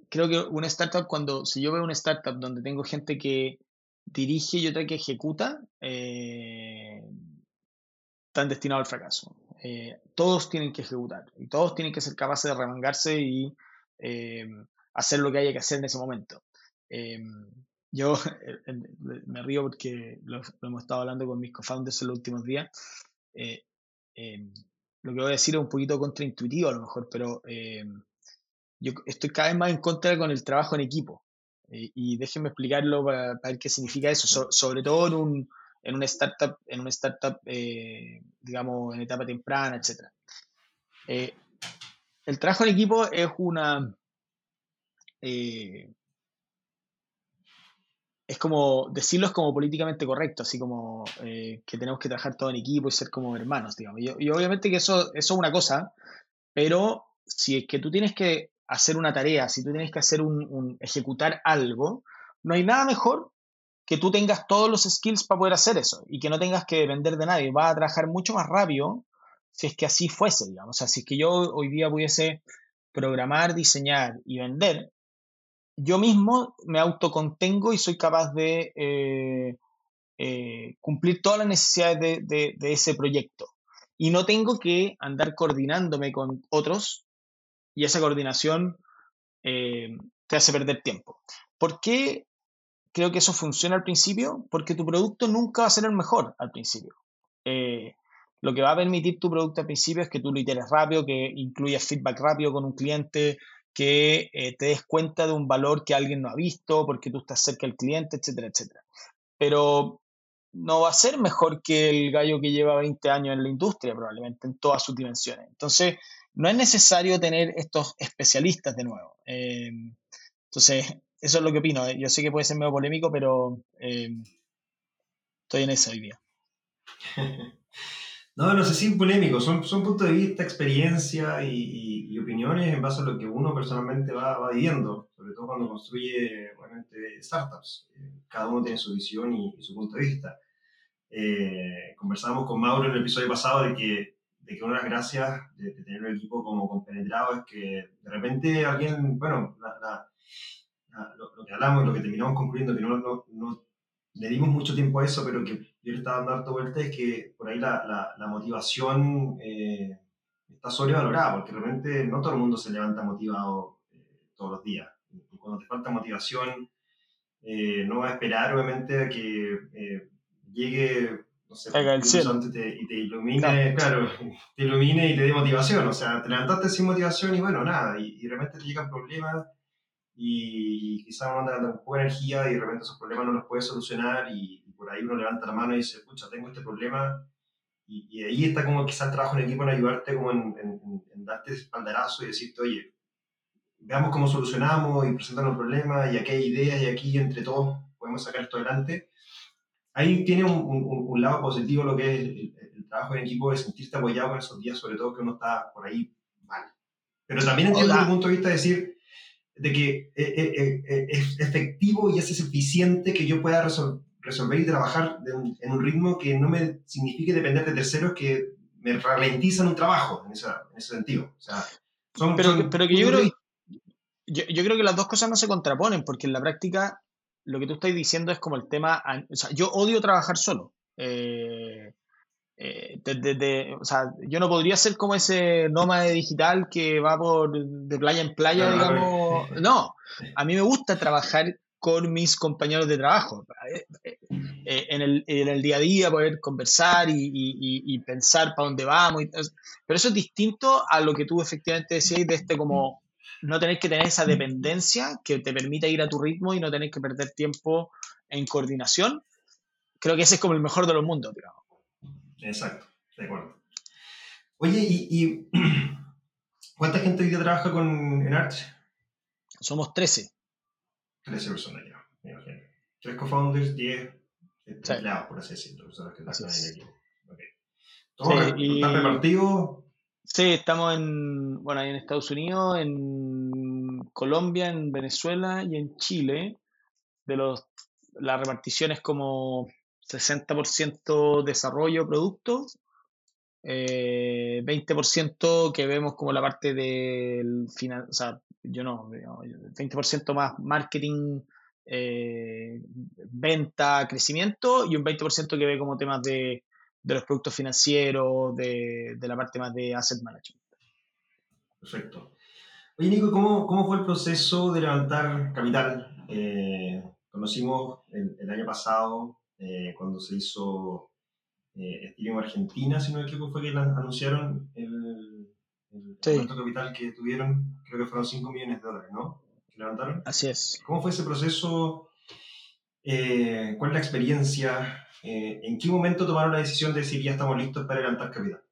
creo que una startup, cuando, si yo veo una startup donde tengo gente que dirige y otra que ejecuta, están destinados al fracaso. Eh, todos tienen que ejecutar y todos tienen que ser capaces de remangarse y eh, hacer lo que haya que hacer en ese momento. Eh, yo *laughs* me río porque lo, hemos estado hablando con mis co-founders en los últimos días. lo que voy a decir es un poquito contraintuitivo a lo mejor, pero yo estoy cada vez más en contra con el trabajo en equipo. y déjenme explicarlo para, ver qué significa eso, sobre todo en un, en una startup, en una startup eh, digamos, en etapa temprana, etc. Eh, el trabajo en equipo es una... Eh, es como, decirlo es como políticamente correcto, así como que tenemos que trabajar todo en equipo y ser como hermanos, digamos. Y, obviamente que eso, eso es una cosa, pero si es que tú tienes que hacer una tarea, si tú tienes que hacer un, ejecutar algo, no hay nada mejor que tú tengas todos los skills para poder hacer eso y que no tengas que depender de nadie. Vas a trabajar mucho más rápido si es que así fuese, digamos. O sea, si es que yo hoy día pudiese programar, diseñar y vender, yo mismo me autocontengo y soy capaz de eh, eh, cumplir todas las necesidades de, ese proyecto. Y no tengo que andar coordinándome con otros y esa coordinación eh, te hace perder tiempo. ¿Por qué creo que eso funciona al principio? Porque tu producto nunca va a ser el mejor al principio. Eh, lo que va a permitir tu producto al principio es que tú lo iteres rápido, que incluyas feedback rápido con un cliente, que eh, te des cuenta de un valor que alguien no ha visto porque tú estás cerca del cliente, etcétera, etcétera. Pero no va a ser mejor que el gallo que lleva 20 años en la industria, probablemente, en todas sus dimensiones. Entonces, no es necesario tener estos especialistas de nuevo. Eh, entonces, eso es lo que opino. Yo sé que puede ser medio polémico, pero eh, estoy en esa idea. *laughs* No, no sé si polémico, son, son puntos de vista, experiencia y, opiniones en base a lo que uno personalmente va, va viviendo, sobre todo cuando construye obviamente, startups. Eh, cada uno tiene su visión y, su punto de vista. Eh, conversábamos con Mauro en el episodio pasado de que, de que una de las gracias de, tener un equipo como compenetrado es que de repente alguien, bueno, la lo, que hablamos y lo que terminamos concluyendo, que no, no, no, le dimos mucho tiempo a eso, pero que yo le estaba dando harto vuelta, es que por ahí la, la, motivación eh, está sobrevalorada, porque realmente no todo el mundo se levanta motivado eh, todos los días. Y cuando te falta motivación, eh, no va a esperar, obviamente, a que llegue no sé, el cielo. Te, y te ilumine, claro. te ilumine y te dé motivación. O sea, te levantaste sin motivación y bueno, nada, y, y de repente te llegan problemas y quizás uno anda con poca energía y de repente esos problemas no los puede solucionar y, por ahí uno levanta la mano y dice, escucha, tengo este problema y, ahí está como quizás el trabajo en equipo en ayudarte, como en, en, darte espaldarazo y decirte, oye, veamos cómo solucionamos y presentamos el problema y aquí hay ideas y aquí entre todos podemos sacar esto adelante. Ahí tiene un, un, lado positivo lo que es el, trabajo en equipo de sentirte apoyado en esos días, sobre todo que uno está por ahí mal. Pero también entiendo desde el punto de vista de decir, de que eh, eh, eh, es efectivo y es eficiente que yo pueda resolver y trabajar en un ritmo que no me signifique depender de terceros que me ralentizan un trabajo en, ese sentido. pero, pero que yo creo, yo, yo, creo que las dos cosas no se contraponen, porque en la práctica lo que tú estás diciendo es como el tema, o sea, yo odio trabajar solo. Eh, eh, o sea, yo no podría ser como ese nómade digital que va por de playa en playa, digamos. *laughs* No, a mí me gusta trabajar con mis compañeros de trabajo. Eh, eh, en, el, en, el, día a día poder conversar y, y, pensar para dónde vamos. pero eso es distinto a lo que tú efectivamente decías de este como no tener que tener esa dependencia que te permita ir a tu ritmo y no tener que perder tiempo en coordinación. Creo que ese es como el mejor de los mundos, digamos. Exacto, de acuerdo. Oye, ¿y, *clears throat* cuánta gente hoy día trabaja con, en Arch? Somos 13. 13 personas ya, me imagino. Tres co-founders, 10 empleados, por así decirlo, personas que trabajan en el equipo. Okay. ¿Todo sí, ¿Están repartidos? Sí, estamos en, bueno, en Estados Unidos, en Colombia, en Venezuela y en Chile. De los, la repartición es como 60% desarrollo producto, 20% eh, que vemos como la parte del final, o sea, yo no, 20% más marketing, eh, venta, crecimiento y un 20% que ve como temas de, los productos financieros, de, la parte más de asset management. Perfecto. Oye, Nico, ¿cómo, fue el proceso de levantar capital? Eh, conocimos el, año pasado eh, cuando se hizo eh, Ethereum Argentina, si no me equivoco, fue que anunciaron el, el sí. capital que tuvieron, creo que fueron 5 millones de dólares, ¿no? Que levantaron. Así es. ¿Cómo fue ese proceso? Eh, ¿Cuál es la experiencia? Eh, ¿En qué momento tomaron la decisión de decir ya estamos listos para levantar capital?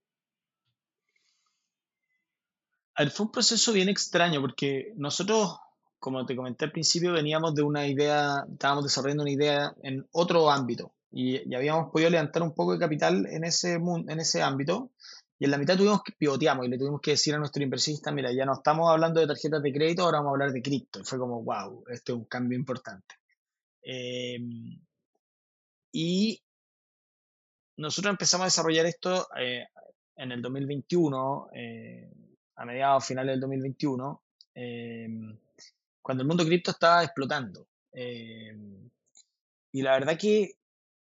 Ver, fue un proceso bien extraño porque nosotros, como te comenté al principio, veníamos de una idea, estábamos desarrollando una idea en otro ámbito y, habíamos podido levantar un poco de capital en ese, en ese ámbito y en la mitad tuvimos que pivoteamos y le tuvimos que decir a nuestro inversista, mira, ya no estamos hablando de tarjetas de crédito, ahora vamos a hablar de cripto. Y fue como, wow, este es un cambio importante. Em, y nosotros empezamos a desarrollar esto eh, en el 2021, eh, a mediados finales del 2021, em, cuando el mundo cripto estaba explotando. Em, y la verdad que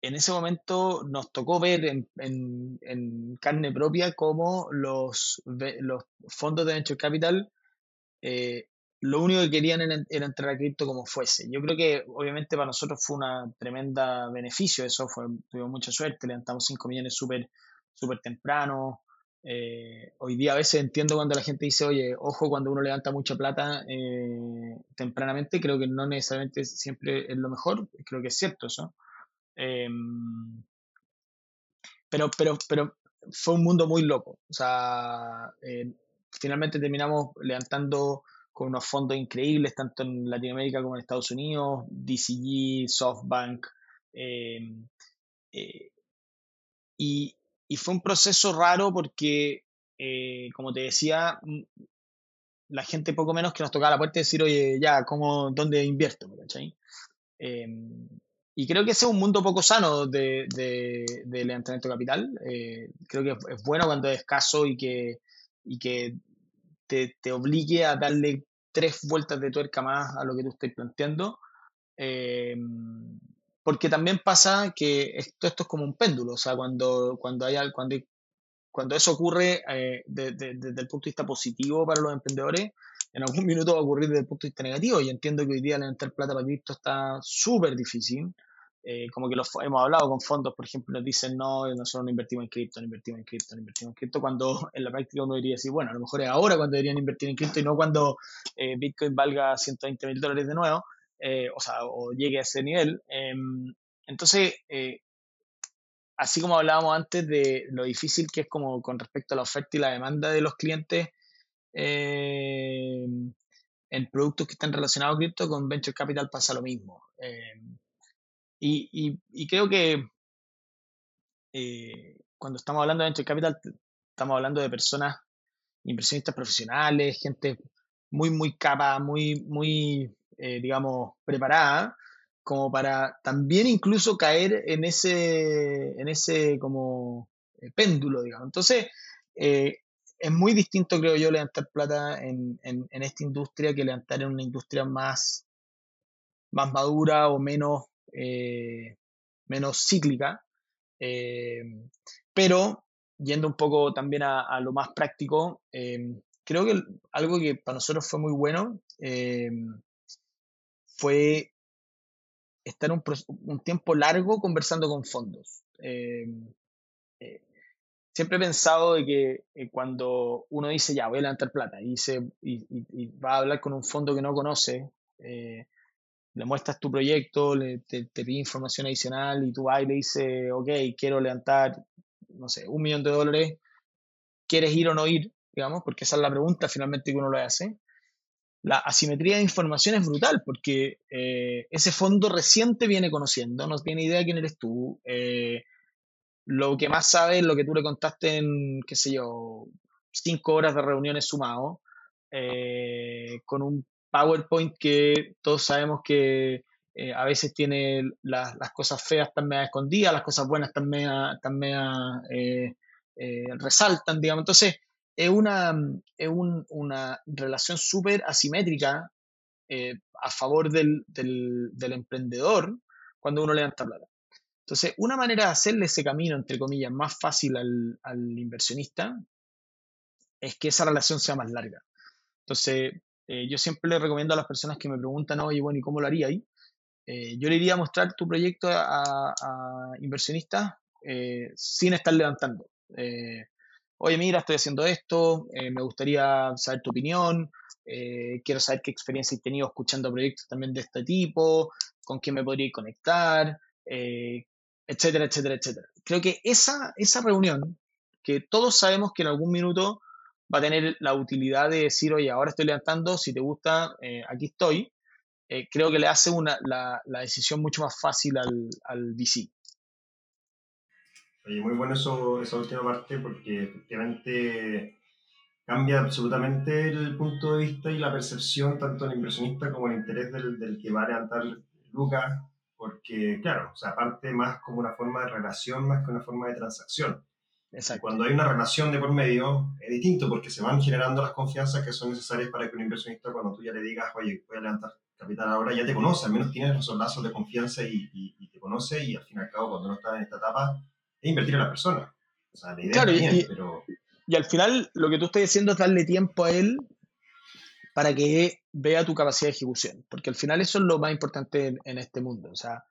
en ese momento nos tocó ver en, carne propia cómo los, los fondos de venture capital eh, lo único que querían era, entrar a cripto como fuese. Yo creo que obviamente para nosotros fue una tremenda beneficio, eso fue, tuvimos mucha suerte, levantamos 5 millones súper super temprano. Eh, hoy día a veces entiendo cuando la gente dice, oye, ojo cuando uno levanta mucha plata eh, tempranamente, creo que no necesariamente siempre es lo mejor, creo que es cierto eso. Em, pero, pero, pero fue un mundo muy loco. O sea, eh, finalmente terminamos levantando con unos fondos increíbles, tanto en Latinoamérica como en Estados Unidos, DCG, SoftBank. Em, eh, y, y, fue un proceso raro porque, eh, como te decía, mm, la gente poco menos que nos tocaba la puerta y decir, oye, ya, ¿cómo, ¿dónde invierto? Em, y creo que ese es un mundo poco sano de, de, levantamiento de capital. Eh, creo que es bueno cuando es escaso y que, y que te, te, obligue a darle tres vueltas de tuerca más a lo que tú estás planteando. Eh, porque también pasa que esto, esto es como un péndulo, o sea, cuando, cuando, hay, cuando, cuando eso ocurre eh, desde el punto de vista positivo para los emprendedores, en algún minuto va a ocurrir desde el punto de vista negativo. Y entiendo que hoy día levantar plata para cripto está súper difícil. Eh, como que los, hemos hablado con fondos, por ejemplo, nos dicen, no, nosotros no invertimos en cripto, no invertimos en cripto, no invertimos en cripto, cuando *laughs* en la práctica uno diría decir, bueno, a lo mejor es ahora cuando deberían invertir en cripto y no cuando eh, Bitcoin valga 120 mil dólares de nuevo, eh, o sea, o llegue a ese nivel. Em, entonces, así como hablábamos antes de lo difícil que es como con respecto a la oferta y la demanda de los clientes em, en productos que están relacionados cripto, con Venture Capital pasa lo mismo. Em, y, y, creo que eh, cuando estamos hablando de Venture Capital, estamos hablando de personas, inversionistas profesionales, gente muy, muy capa, muy, muy, eh, digamos, preparada, como para también incluso caer en ese, en ese como eh, péndulo, digamos. Entonces, es muy distinto, creo yo, levantar plata en, en, en, esta industria que levantar en una industria más, más madura o menos eh, menos cíclica, eh, pero yendo un poco también a, lo más práctico, eh, creo que algo que para nosotros fue muy bueno fue estar un, tiempo largo conversando con fondos. siempre he pensado de que cuando uno dice, ya, voy a levantar plata y, se, y, va a hablar con un fondo que no conoce, le muestras tu proyecto, le, te, pide información adicional y tú vas y le dices, ok, quiero levantar, no sé, un millón de dólares, ¿quieres ir o no ir? Digamos, porque esa es la pregunta finalmente que uno le hace. La asimetría de información es brutal porque eh, ese fondo reciente viene conociendo, no tiene idea de quién eres tú. Eh, lo que más sabe es lo que tú le contaste en, qué sé yo, cinco horas de reuniones sumado, eh, con un PowerPoint que todos sabemos que a veces tiene las cosas feas también escondidas, las cosas buenas también también eh, eh, resaltan, digamos. Entonces, es una, es una relación súper asimétrica a favor del, del, emprendedor cuando uno levanta plata. Entonces, una manera de hacerle ese camino, entre comillas, más fácil al, inversionista es que esa relación sea más larga. Entonces, eh, yo siempre le recomiendo a las personas que me preguntan, oye, bueno, ¿y cómo lo haría? Eh, yo le iría a mostrar tu proyecto a, inversionistas eh, sin estar levantando. Oye, mira, estoy haciendo esto, eh, me gustaría saber tu opinión, eh, quiero saber qué experiencia he tenido escuchando proyectos también de este tipo, con quién me podría conectar, eh, etcétera, etcétera, etcétera. Creo que esa, esa reunión, que todos sabemos que en algún minuto va a tener la utilidad de decir, oye, ahora estoy levantando, si te gusta, aquí estoy, creo que le hace una, la, la, decisión mucho más fácil al, al VC. Oye, muy bueno eso, esa última parte porque efectivamente cambia absolutamente el punto de vista y la percepción tanto del inversionista como el interés del, del que va a levantar Lucas, porque claro, o sea, parte más como una forma de relación más que una forma de transacción. Exacto. cuando hay una relación de por medio es distinto porque se van generando las confianzas que son necesarias para que un inversionista cuando tú ya le digas, oye, voy a levantar capital ahora, ya te conoce, al menos tienes esos lazos de confianza y, y, y te conoce y al fin y al cabo cuando no estás en esta etapa es invertir en la persona. O sea, la idea claro, y, pero... y al final lo que tú estás diciendo es darle tiempo a él para que vea tu capacidad de ejecución, porque al final eso es lo más importante en, este mundo. O sea,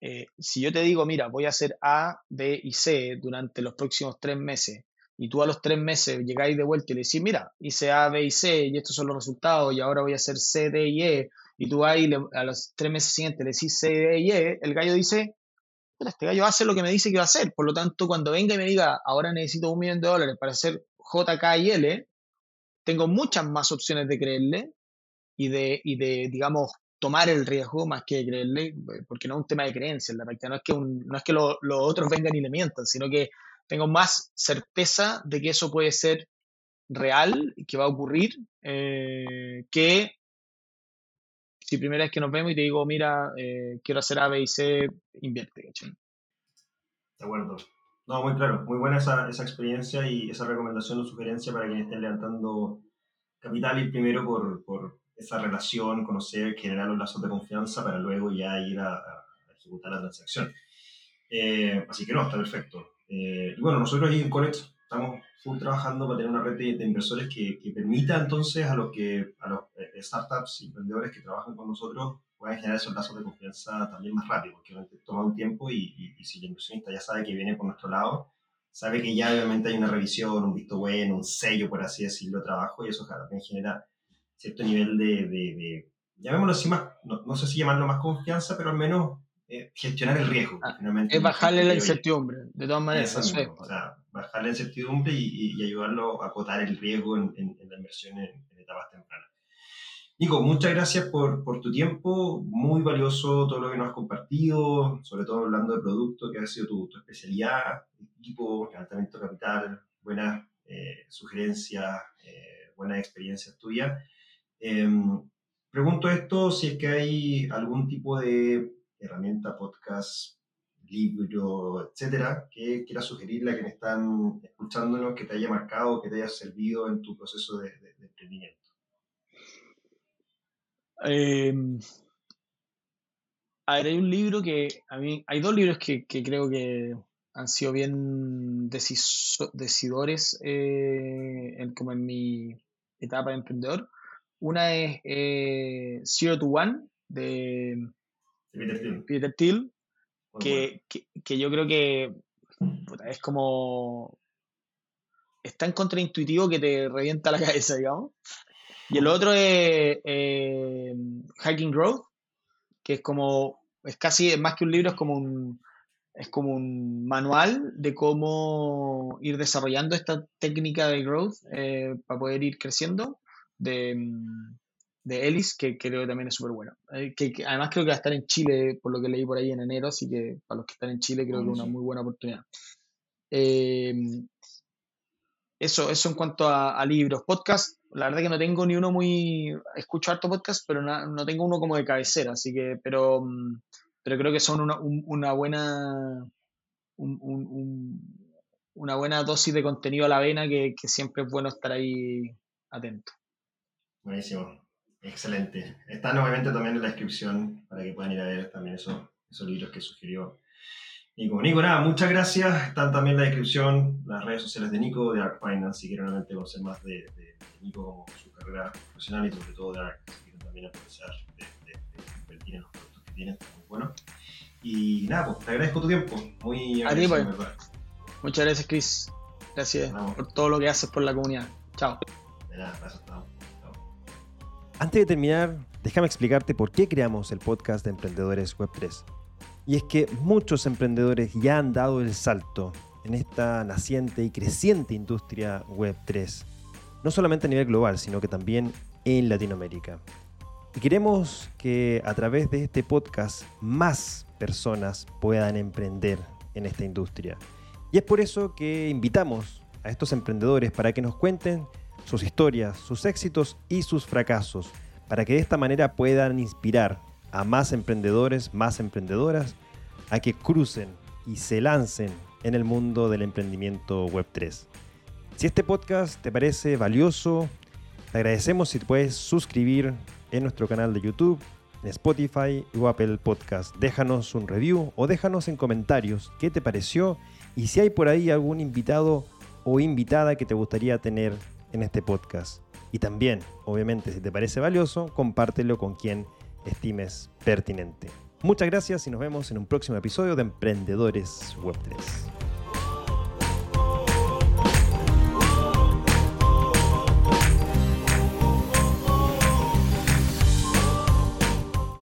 eh, si yo te digo, mira, voy a hacer A, B y C durante los próximos tres meses, y tú a los tres meses llegáis de vuelta y le decís, mira, hice A, B y C, y estos son los resultados, y ahora voy a hacer C, D y E, y tú ahí a los tres meses siguientes le decís C, D y E, el gallo dice, este gallo hace lo que me dice que va a hacer. Por lo tanto, cuando venga y me diga, ahora necesito un millón de dólares para hacer JK y L, tengo muchas más opciones de creerle y de, y de digamos, tomar el riesgo más que creerle, porque no es un tema de creencia, la práctica. No es que, no es que los otros vengan y le mientan, sino que tengo más certeza de que eso puede ser real y que va a ocurrir eh, que si primera vez que nos vemos y te digo, mira, eh, quiero hacer A, B y C, invierte, ¿cachai? De acuerdo. No, muy claro, muy buena esa, esa experiencia y esa recomendación o sugerencia para quienes estén levantando capital y primero por, por esa relación, conocer, generar los lazos de confianza para luego ya ir a, ejecutar la transacción. Eh, así que no, está perfecto. Eh, y bueno, nosotros ahí en Colex estamos full trabajando para tener una red de, inversores que, que, permita entonces a los, que, a los eh, startups, emprendedores que trabajan con nosotros puedan generar esos lazos de confianza también más rápido, porque toma un tiempo y, y, si el inversionista ya sabe que viene por nuestro lado, sabe que ya obviamente hay una revisión, un visto bueno, un sello, por así decirlo, de trabajo y eso también genera cierto nivel de, de, de llamémoslo así más, no, no, sé si llamarlo más confianza, pero al menos eh, gestionar el riesgo. Ah, es bajarle la incertidumbre, de todas maneras. o sea, bajarle la incertidumbre y, y, ayudarlo a acotar el riesgo en, en, la inversión en, etapas tempranas. Nico, muchas gracias por, por, tu tiempo, muy valioso todo lo que nos has compartido, sobre todo hablando de producto, que ha sido tu, tu especialidad, equipo, levantamiento capital, buenas eh, sugerencias, eh, buenas experiencias tuyas. Em, pregunto esto si es que hay algún tipo de herramienta, podcast, libro, etcétera, que quieras sugerirle a quienes están escuchándonos que te haya marcado, que te haya servido en tu proceso de, emprendimiento? Em, hay un libro que a mí, hay dos libros que, creo que han sido bien decidores eh, como en mi etapa de emprendedor. Una es eh, Zero to One de Peter Thiel. que, que, yo creo que es como. Es tan contraintuitivo que te revienta la cabeza, digamos. Y el otro es eh, Hacking Growth, que es como. Es casi más que un libro, es como un. Es como un manual de cómo ir desarrollando esta técnica de growth eh, para poder ir creciendo. De, de Ellis, que creo que también es súper bueno. Eh, que, además creo que va a estar en Chile, por lo que leí por ahí en enero, así que para los que están en Chile creo que es una muy buena oportunidad. Eh, eso, eso en cuanto a, libros. Podcast, la verdad que no tengo ni uno muy... Escucho harto podcast, pero no, tengo uno como de cabecera, así que... Pero, mm, pero creo que son una, una buena... una buena dosis de contenido a la vena que, que siempre es bueno estar ahí atento. Buenísimo. Excelente. Está nuevamente también en la descripción para que puedan ir a ver también esos, esos libros que sugirió Nico. Nico, nada, muchas gracias. Están también en la descripción las redes sociales de Nico, de Arc Finance, si quieren realmente conocer más de, de, Nico como su carrera profesional y sobre todo de Arc, si quieren también aprovechar de, invertir en los productos que tienen, muy bueno. Y nada, pues te agradezco tu tiempo. Muy agradecido, Muchas gracias, Chris. Gracias por todo lo que haces por la comunidad. Chao. Antes de terminar, déjame explicarte por qué creamos el podcast de Emprendedores Web3. Y es que muchos emprendedores ya han dado el salto en esta naciente y creciente industria Web3, no solamente a nivel global, sino que también en Latinoamérica. Y queremos que a través de este podcast más personas puedan emprender en esta industria. Y es por eso que invitamos a estos emprendedores para que nos cuenten sus historias, sus éxitos y sus fracasos, para que de esta manera puedan inspirar a más emprendedores, más emprendedoras, a que crucen y se lancen en el mundo del emprendimiento Web3. Si este podcast te parece valioso, te agradecemos si puedes suscribir en nuestro canal de YouTube, en Spotify o Apple Podcast. Déjanos un review o déjanos en comentarios qué te pareció y si hay por ahí algún invitado o invitada que te gustaría tener en este podcast. Y también, obviamente, si te parece valioso, compártelo con quien estimes pertinente. Muchas gracias y nos vemos en un próximo episodio de Emprendedores Web3.